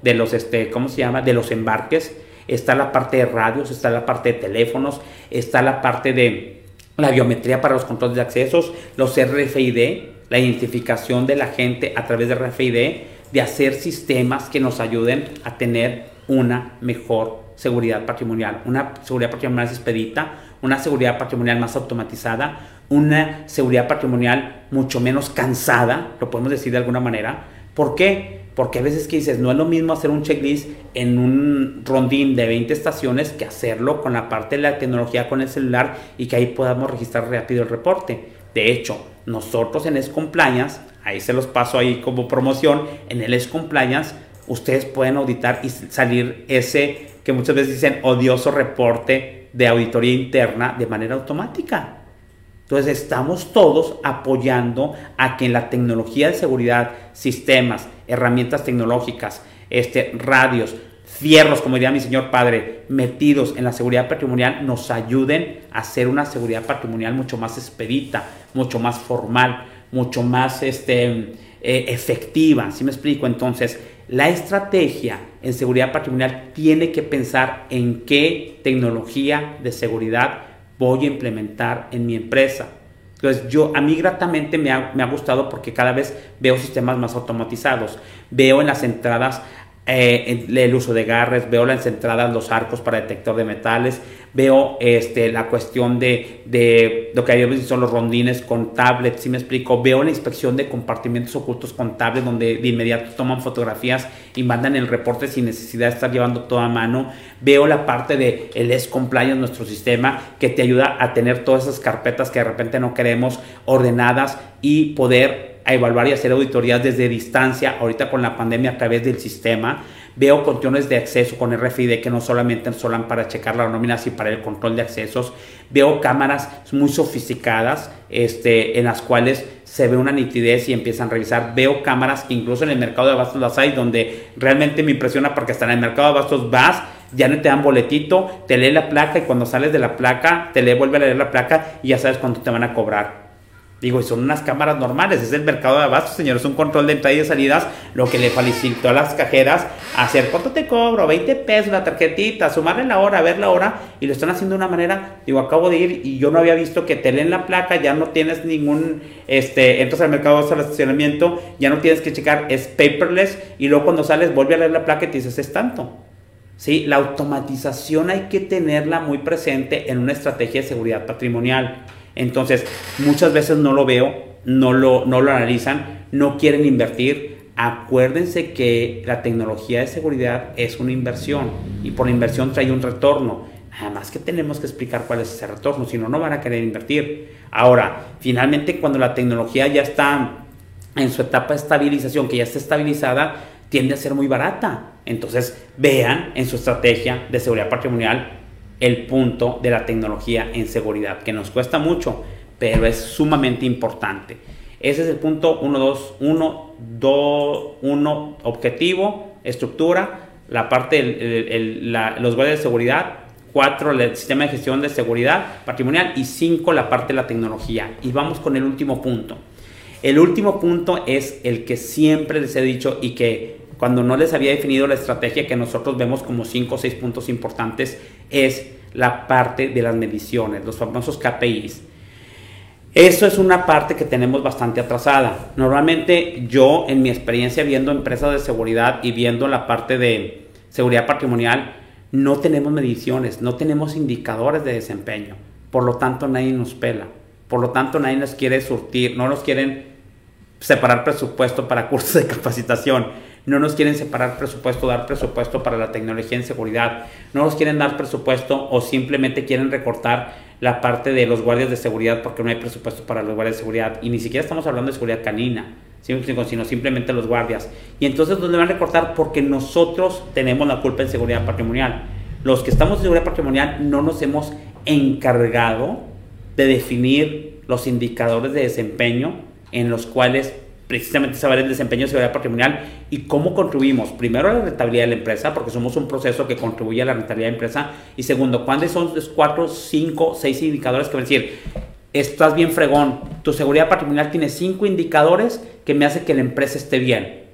de los, este, ¿cómo se llama? De los embarques está la parte de radios, está la parte de teléfonos, está la parte de la biometría para los controles de accesos, los RFID, la identificación de la gente a través de RFID, de hacer sistemas que nos ayuden a tener una mejor seguridad patrimonial, una seguridad patrimonial más expedita, una seguridad patrimonial más automatizada, una seguridad patrimonial mucho menos cansada, lo podemos decir de alguna manera. ¿Por qué? Porque a veces que dices, no es lo mismo hacer un checklist en un rondín de 20 estaciones que hacerlo con la parte de la tecnología con el celular y que ahí podamos registrar rápido el reporte. De hecho, nosotros en S-Compliance, ahí se los paso ahí como promoción, en el S-Compliance ustedes pueden auditar y salir ese que muchas veces dicen odioso reporte de auditoría interna de manera automática. Entonces estamos todos apoyando a que en la tecnología de seguridad, sistemas, herramientas tecnológicas, este, radios, fierros, como diría mi señor padre, metidos en la seguridad patrimonial, nos ayuden a hacer una seguridad patrimonial mucho más expedita, mucho más formal, mucho más este, eh, efectiva. ¿Sí me explico? Entonces, la estrategia en seguridad patrimonial tiene que pensar en qué tecnología de seguridad voy a implementar en mi empresa. Entonces, yo, a mí gratamente me ha, me ha gustado porque cada vez veo sistemas más automatizados. Veo en las entradas eh, el uso de garres, veo las entradas, los arcos para detector de metales, veo este, la cuestión de, de lo que hay son los rondines con tablets, si me explico, veo la inspección de compartimentos ocultos con tablets donde de inmediato toman fotografías y mandan el reporte sin necesidad de estar llevando todo a mano, veo la parte de el S compliance, nuestro sistema que te ayuda a tener todas esas carpetas que de repente no queremos ordenadas y poder evaluar y hacer auditorías desde distancia, ahorita con la pandemia a través del sistema. Veo controles de acceso con RFID que no solamente son para checar la nómina, sino para el control de accesos. Veo cámaras muy sofisticadas este, en las cuales se ve una nitidez y empiezan a revisar. Veo cámaras que incluso en el mercado de abastos las hay, donde realmente me impresiona porque hasta en el mercado de abastos vas, ya no te dan boletito, te lee la placa y cuando sales de la placa, te lee, vuelve a leer la placa y ya sabes cuánto te van a cobrar. Digo, y son unas cámaras normales, es el mercado de abastos, señores, un control de entrada y de salidas, lo que le facilitó a las cajeras hacer, ¿cuánto te cobro? 20 pesos la tarjetita, sumarle la hora, ver la hora, y lo están haciendo de una manera, digo, acabo de ir y yo no había visto que te leen la placa, ya no tienes ningún, este, entras al mercado, al estacionamiento, ya no tienes que checar, es paperless, y luego cuando sales, vuelve a leer la placa y te dices, es tanto. ¿Sí? La automatización hay que tenerla muy presente en una estrategia de seguridad patrimonial. Entonces, muchas veces no lo veo, no lo, no lo analizan, no quieren invertir. Acuérdense que la tecnología de seguridad es una inversión y por la inversión trae un retorno. Nada más que tenemos que explicar cuál es ese retorno, si no, no van a querer invertir. Ahora, finalmente, cuando la tecnología ya está en su etapa de estabilización, que ya está estabilizada, tiende a ser muy barata. Entonces, vean en su estrategia de seguridad patrimonial el punto de la tecnología en seguridad, que nos cuesta mucho, pero es sumamente importante. Ese es el punto 1, 2, 1, 2, 1, objetivo, estructura, la parte, el, los guardias de seguridad, 4, el sistema de gestión de seguridad patrimonial y 5, la parte de la tecnología. Y vamos con el último punto. El último punto es el que siempre les he dicho y que cuando no les había definido la estrategia que nosotros vemos como 5 o 6 puntos importantes es la parte de las mediciones, los famosos KPIs. Eso es una parte que tenemos bastante atrasada. Normalmente yo en mi experiencia viendo empresas de seguridad y viendo la parte de seguridad patrimonial, no tenemos mediciones, no tenemos indicadores de desempeño. Por lo tanto, nadie nos pela. Por lo tanto, nadie nos quiere surtir, no nos quieren separar presupuesto para cursos de capacitación no nos quieren separar presupuesto, dar presupuesto para la tecnología en seguridad, no nos quieren dar presupuesto o simplemente quieren recortar la parte de los guardias de seguridad porque no hay presupuesto para los guardias de seguridad y ni siquiera estamos hablando de seguridad canina, sino simplemente los guardias. Y entonces nos van a recortar porque nosotros tenemos la culpa en seguridad patrimonial. Los que estamos en seguridad patrimonial no nos hemos encargado de definir los indicadores de desempeño en los cuales precisamente saber el desempeño de seguridad patrimonial y cómo contribuimos, primero a la rentabilidad de la empresa, porque somos un proceso que contribuye a la rentabilidad de la empresa, y segundo, ¿cuáles son los cuatro, cinco, seis indicadores que van a decir, estás bien fregón, tu seguridad patrimonial tiene cinco indicadores que me hace que la empresa esté bien?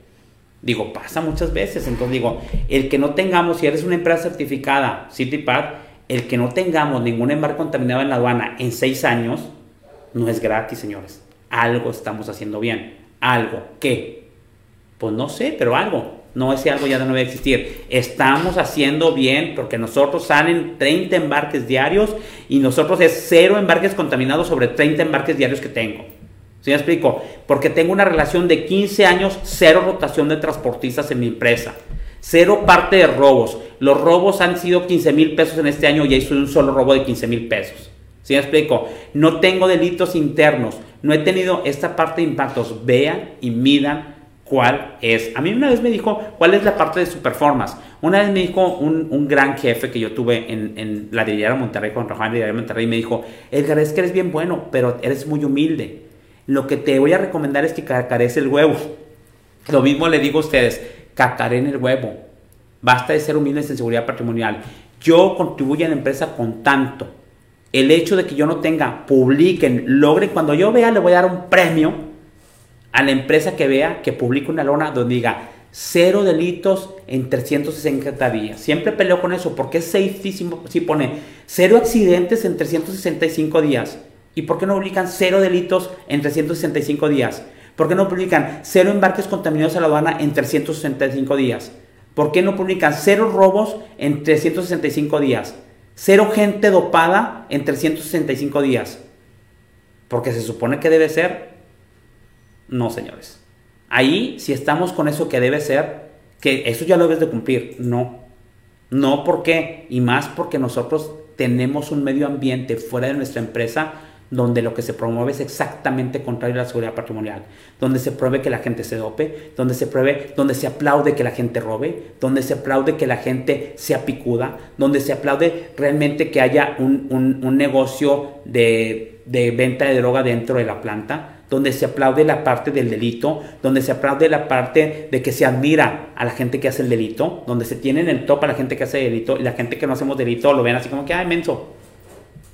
Digo, pasa muchas veces, entonces digo, el que no tengamos, si eres una empresa certificada, CityPad, el que no tengamos ningún embarque contaminado en la aduana en seis años, no es gratis, señores. Algo estamos haciendo bien algo. ¿Qué? Pues no sé, pero algo. No, ese algo ya no debe existir. Estamos haciendo bien porque nosotros salen 30 embarques diarios y nosotros es cero embarques contaminados sobre 30 embarques diarios que tengo. ¿Sí me explico? Porque tengo una relación de 15 años, cero rotación de transportistas en mi empresa. Cero parte de robos. Los robos han sido 15 mil pesos en este año y hice un solo robo de 15 mil pesos. ¿Sí me explico? No tengo delitos internos. No he tenido esta parte de impactos. Vean y midan cuál es. A mí una vez me dijo cuál es la parte de su performance. Una vez me dijo un, gran jefe que yo tuve en, en la de Monterrey, con Rafael de Monterrey, me dijo, Edgar, es que eres bien bueno, pero eres muy humilde. Lo que te voy a recomendar es que cacarees el huevo. Lo mismo le digo a ustedes, en el huevo. Basta de ser humildes en seguridad patrimonial. Yo contribuyo a la empresa con tanto el hecho de que yo no tenga, publiquen, logren, cuando yo vea, le voy a dar un premio a la empresa que vea que publique una lona donde diga cero delitos en 360 días. Siempre peleo con eso porque es safeísimo si pone cero accidentes en 365 días. ¿Y por qué no publican cero delitos en 365 días? ¿Por qué no publican cero embarques contaminados a la aduana en 365 días? ¿Por qué no publican cero robos en 365 días? Cero gente dopada en 365 días. Porque se supone que debe ser. No, señores. Ahí, si estamos con eso que debe ser, que eso ya lo debes de cumplir. No. No, porque Y más porque nosotros tenemos un medio ambiente fuera de nuestra empresa donde lo que se promueve es exactamente contrario a la seguridad patrimonial, donde se pruebe que la gente se dope, donde se pruebe, donde se aplaude que la gente robe, donde se aplaude que la gente sea picuda, donde se aplaude realmente que haya un, negocio de, de venta de droga dentro de la planta, donde se aplaude la parte del delito, donde se aplaude la parte de que se admira a la gente que hace el delito, donde se tiene en el top a la gente que hace el delito y la gente que no hacemos delito lo ven así como que, ay, menso,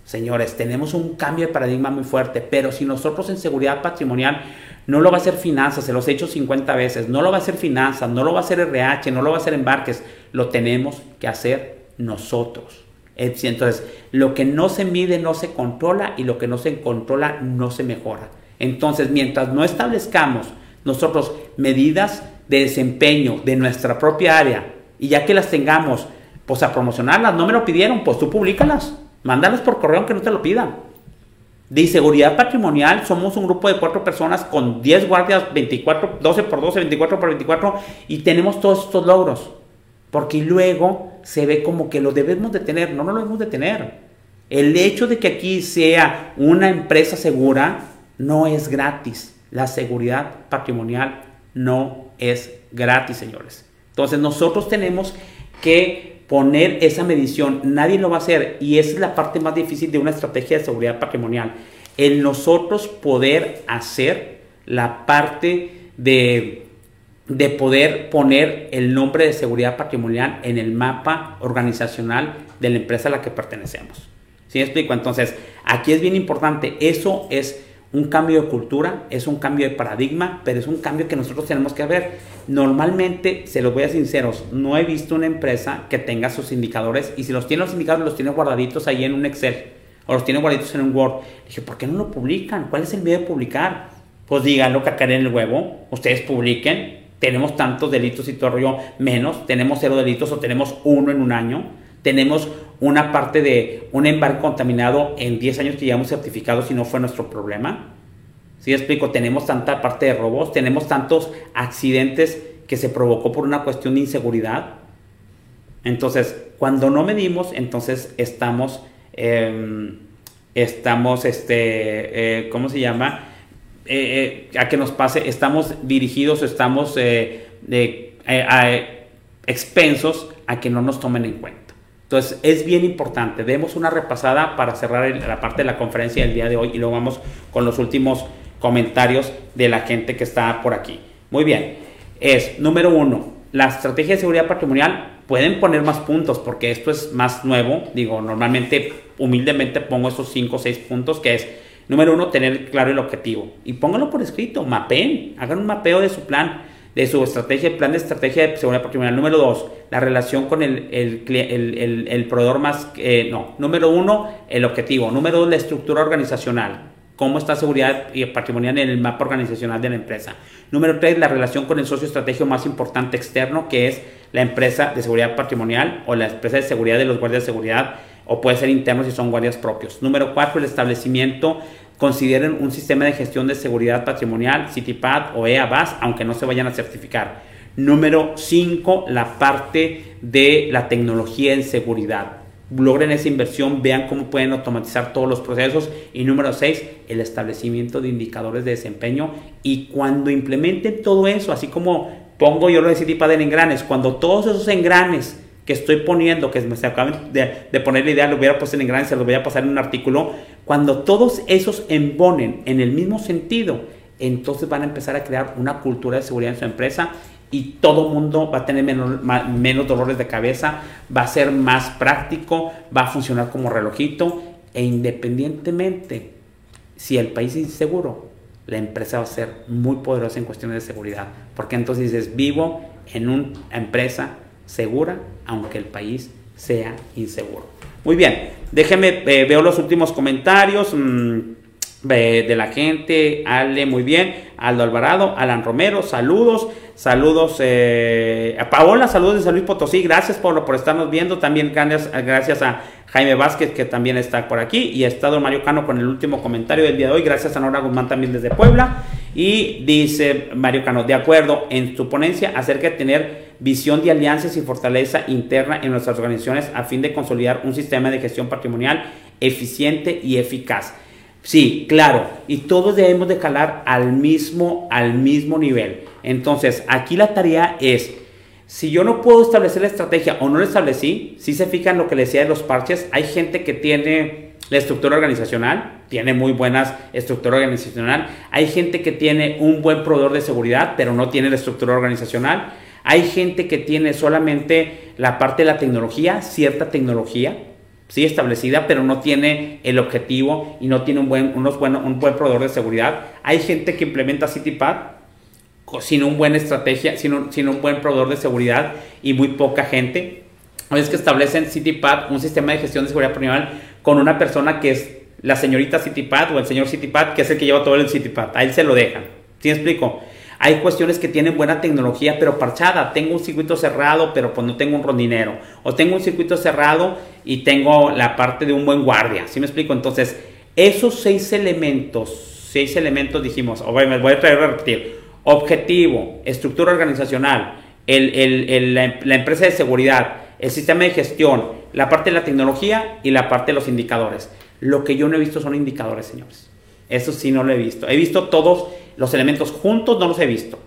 Señores, tenemos un cambio de paradigma muy fuerte, pero si nosotros en seguridad patrimonial no lo va a hacer finanzas, se los he hecho 50 veces, no lo va a hacer finanzas, no lo va a hacer RH, no lo va a hacer embarques, lo tenemos que hacer nosotros. Entonces, lo que no se mide no se controla y lo que no se controla no se mejora. Entonces, mientras no establezcamos nosotros medidas de desempeño de nuestra propia área y ya que las tengamos, pues a promocionarlas, no me lo pidieron, pues tú públicalas. Mándalas por correo aunque no te lo pidan. De seguridad patrimonial somos un grupo de cuatro personas con 10 guardias, 24, 12 por 12, 24 por 24 y tenemos todos estos logros. Porque luego se ve como que lo debemos de tener, no, no lo debemos de tener. El hecho de que aquí sea una empresa segura no es gratis. La seguridad patrimonial no es gratis, señores. Entonces nosotros tenemos que poner esa medición. Nadie lo va a hacer y esa es la parte más difícil de una estrategia de seguridad patrimonial. el nosotros poder hacer la parte de, de poder poner el nombre de seguridad patrimonial en el mapa organizacional de la empresa a la que pertenecemos. ¿Sí me explico? Entonces, aquí es bien importante, eso es un cambio de cultura, es un cambio de paradigma, pero es un cambio que nosotros tenemos que ver. Normalmente, se los voy a sinceros, no he visto una empresa que tenga sus indicadores y si los tiene los indicadores los tiene guardaditos ahí en un Excel o los tiene guardaditos en un Word. Dije, ¿por qué no lo publican? ¿Cuál es el medio de publicar? Pues díganlo, cacar en el huevo, ustedes publiquen, tenemos tantos delitos y todo menos, tenemos cero delitos o tenemos uno en un año, tenemos una parte de un embarque contaminado en 10 años que llevamos certificados y no fue nuestro problema. Si explico, tenemos tanta parte de robos, tenemos tantos accidentes que se provocó por una cuestión de inseguridad. Entonces, cuando no medimos, entonces estamos, em, estamos, este, eh, ¿cómo se llama? Eh, eh, a que nos pase, estamos dirigidos, estamos expensos a que no nos tomen en cuenta. Entonces es bien importante. Demos una repasada para cerrar la parte de la conferencia del día de hoy y luego vamos con los últimos comentarios de la gente que está por aquí. Muy bien. Es número uno, la estrategia de seguridad patrimonial. Pueden poner más puntos porque esto es más nuevo. Digo, normalmente, humildemente pongo esos cinco o seis puntos que es, número uno, tener claro el objetivo. Y pónganlo por escrito, mapen, hagan un mapeo de su plan de su estrategia, el plan de estrategia de seguridad patrimonial. Número dos, la relación con el, el, el, proveedor más, eh, no, número uno, el objetivo. Número dos, la estructura organizacional. Cómo está seguridad patrimonial en el mapa organizacional de la empresa. Número tres, la relación con el socio estratégico más importante externo, que es la empresa de seguridad patrimonial o la empresa de seguridad de los guardias de seguridad, o puede ser interno si son guardias propios. Número cuatro, el establecimiento consideren un sistema de gestión de seguridad patrimonial, CityPad o EABAS, aunque no se vayan a certificar. Número 5, la parte de la tecnología en seguridad. Logren esa inversión, vean cómo pueden automatizar todos los procesos. Y número 6, el establecimiento de indicadores de desempeño. Y cuando implementen todo eso, así como pongo yo lo de CityPad en engranes, cuando todos esos engranes que estoy poniendo, que me acaban de, poner la idea, lo hubiera puesto en engranes, se lo voy a pasar en un artículo, cuando todos esos embonen en el mismo sentido, entonces van a empezar a crear una cultura de seguridad en su empresa y todo mundo va a tener menos, menos dolores de cabeza, va a ser más práctico, va a funcionar como relojito e independientemente si el país es inseguro, la empresa va a ser muy poderosa en cuestiones de seguridad, porque entonces dices, vivo en una empresa segura, aunque el país sea inseguro. Muy bien, déjeme, eh, veo los últimos comentarios mm, de la gente. Ale, muy bien. Aldo Alvarado, Alan Romero, saludos. Saludos eh, a Paola, saludos de San Luis Potosí. Gracias, Pablo, por estarnos viendo. También gracias, gracias a Jaime Vázquez, que también está por aquí. Y ha estado Mario Cano con el último comentario del día de hoy. Gracias a Nora Guzmán también desde Puebla. Y dice Mario Cano, de acuerdo en tu ponencia acerca de tener visión de alianzas y fortaleza interna en nuestras organizaciones a fin de consolidar un sistema de gestión patrimonial eficiente y eficaz. Sí, claro, y todos debemos de calar al mismo, al mismo nivel. Entonces, aquí la tarea es, si yo no puedo establecer la estrategia o no la establecí, si se fijan lo que le decía de los parches, hay gente que tiene la estructura organizacional, tiene muy buenas estructura organizacional, hay gente que tiene un buen proveedor de seguridad, pero no tiene la estructura organizacional, hay gente que tiene solamente la parte de la tecnología, cierta tecnología, sí establecida, pero no tiene el objetivo y no tiene un buen, unos un buen proveedor de seguridad. Hay gente que implementa CityPad sin un buen estrategia, sin un, buen proveedor de seguridad y muy poca gente. A veces que establecen CityPad, un sistema de gestión de seguridad patrimonial, con una persona que es la señorita CityPad o el señor CityPad, que es el que lleva todo el CityPad. A él se lo dejan. ¿Sí me explico? Hay cuestiones que tienen buena tecnología, pero parchada. Tengo un circuito cerrado, pero pues no tengo un rondinero. O tengo un circuito cerrado y tengo la parte de un buen guardia. ¿Sí me explico? Entonces, esos seis elementos, seis elementos dijimos, voy a traer a repetir. Objetivo, estructura organizacional, la empresa de seguridad, el sistema de gestión, la parte de la tecnología y la parte de los indicadores. Lo que yo no he visto son indicadores, señores. Eso sí no lo he visto. He visto todos los elementos juntos, no los he visto.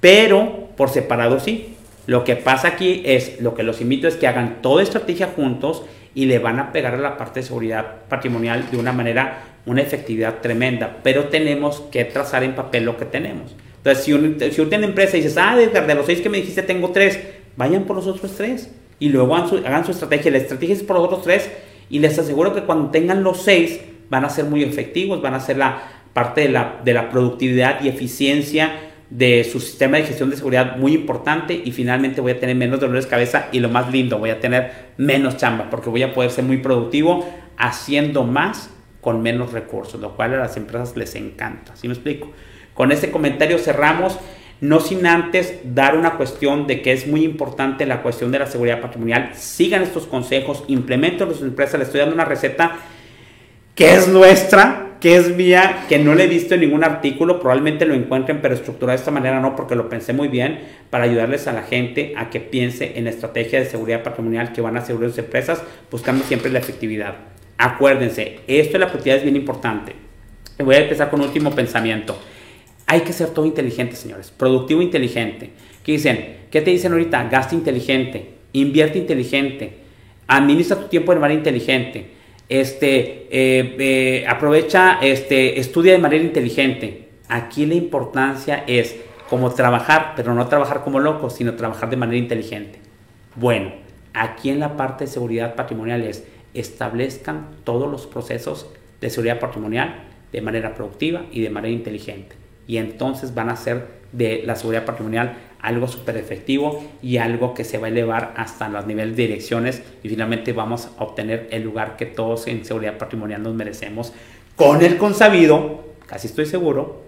Pero por separado sí. Lo que pasa aquí es, lo que los invito es que hagan toda estrategia juntos y le van a pegar a la parte de seguridad patrimonial de una manera, una efectividad tremenda. Pero tenemos que trazar en papel lo que tenemos. Entonces, si, un, si empresa dices, ah, de los seis que me dijiste tengo tres, vayan por los otros tres y luego hagan su, hagan su estrategia. La estrategia es por los otros tres y les aseguro que cuando tengan los seis van a ser muy efectivos, van a ser la parte de la, de la productividad y eficiencia de su sistema de gestión de seguridad muy importante y finalmente voy a tener menos dolores de cabeza y lo más lindo, voy a tener menos chamba porque voy a poder ser muy productivo haciendo más con menos recursos, lo cual a las empresas les encanta. ¿Sí me explico? Con este comentario cerramos, no sin antes dar una cuestión de que es muy importante la cuestión de la seguridad patrimonial. Sigan estos consejos, implementen en empresas. Les estoy dando una receta que es nuestra, que es mía, que no le he visto en ningún artículo, probablemente lo encuentren, pero estructurado de esta manera no, porque lo pensé muy bien, para ayudarles a la gente a que piense en la estrategia de seguridad patrimonial que van a asegurar sus empresas, buscando siempre la efectividad. Acuérdense, esto de la productividad es bien importante. Voy a empezar con un último pensamiento. Hay que ser todo inteligente, señores. Productivo inteligente. ¿Qué dicen? ¿Qué te dicen ahorita? Gasta inteligente, invierte inteligente, administra tu tiempo de manera inteligente este, eh, eh, aprovecha, este, estudia de manera inteligente. Aquí la importancia es como trabajar, pero no trabajar como loco, sino trabajar de manera inteligente. Bueno, aquí en la parte de seguridad patrimonial es establezcan todos los procesos de seguridad patrimonial de manera productiva y de manera inteligente. Y entonces van a ser de la seguridad patrimonial algo súper efectivo y algo que se va a elevar hasta los niveles de direcciones y finalmente vamos a obtener el lugar que todos en seguridad patrimonial nos merecemos con el consabido, casi estoy seguro,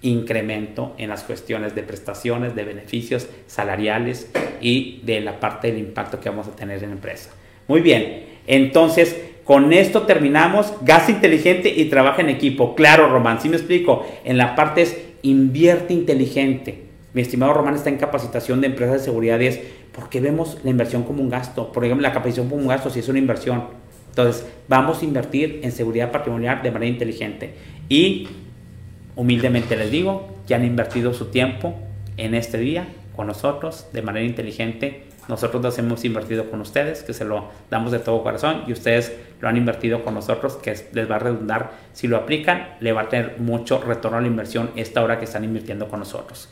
incremento en las cuestiones de prestaciones, de beneficios salariales y de la parte del impacto que vamos a tener en la empresa. Muy bien, entonces con esto terminamos. Gasta inteligente y trabaja en equipo. Claro, Román, si me explico. En la parte es invierte inteligente mi estimado Román está en capacitación de empresas de seguridad es porque vemos la inversión como un gasto. Por ejemplo, la capacitación como un gasto si es una inversión. Entonces, vamos a invertir en seguridad patrimonial de manera inteligente. Y humildemente les digo, que han invertido su tiempo en este día con nosotros de manera inteligente. Nosotros nos hemos invertido con ustedes, que se lo damos de todo corazón, y ustedes lo han invertido con nosotros, que les va a redundar. Si lo aplican, le va a tener mucho retorno a la inversión esta hora que están invirtiendo con nosotros.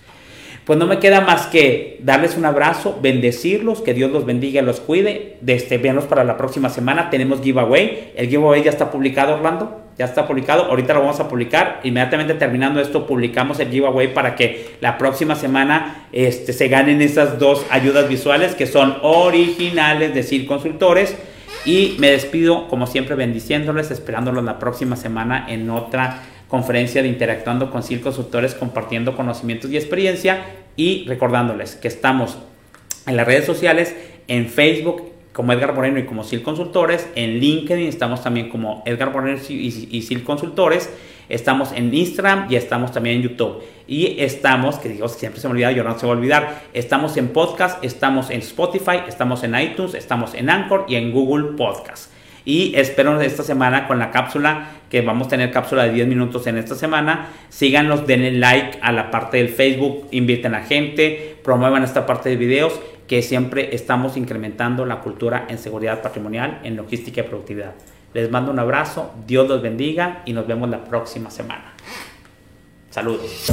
Pues no me queda más que darles un abrazo, bendecirlos, que Dios los bendiga y los cuide. Desde vernos para la próxima semana. Tenemos giveaway. El giveaway ya está publicado, Orlando. Ya está publicado. Ahorita lo vamos a publicar. Inmediatamente terminando esto, publicamos el giveaway para que la próxima semana este, se ganen esas dos ayudas visuales que son originales de CIR Consultores. Y me despido, como siempre, bendiciéndoles, esperándolos la próxima semana en otra conferencia de Interactuando con CIL Consultores, compartiendo conocimientos y experiencia y recordándoles que estamos en las redes sociales, en Facebook como Edgar Moreno y como CIL Consultores, en LinkedIn estamos también como Edgar Moreno y, CIL Consultores, estamos en Instagram y estamos también en YouTube. Y estamos, que digo, siempre se me olvida, yo no se va a olvidar, estamos en podcast, estamos en Spotify, estamos en iTunes, estamos en Anchor y en Google Podcast. Y espero esta semana con la cápsula, que vamos a tener cápsula de 10 minutos en esta semana. Síganos, denle like a la parte del Facebook, inviten a gente, promuevan esta parte de videos, que siempre estamos incrementando la cultura en seguridad patrimonial, en logística y productividad. Les mando un abrazo, Dios los bendiga y nos vemos la próxima semana. Saludos.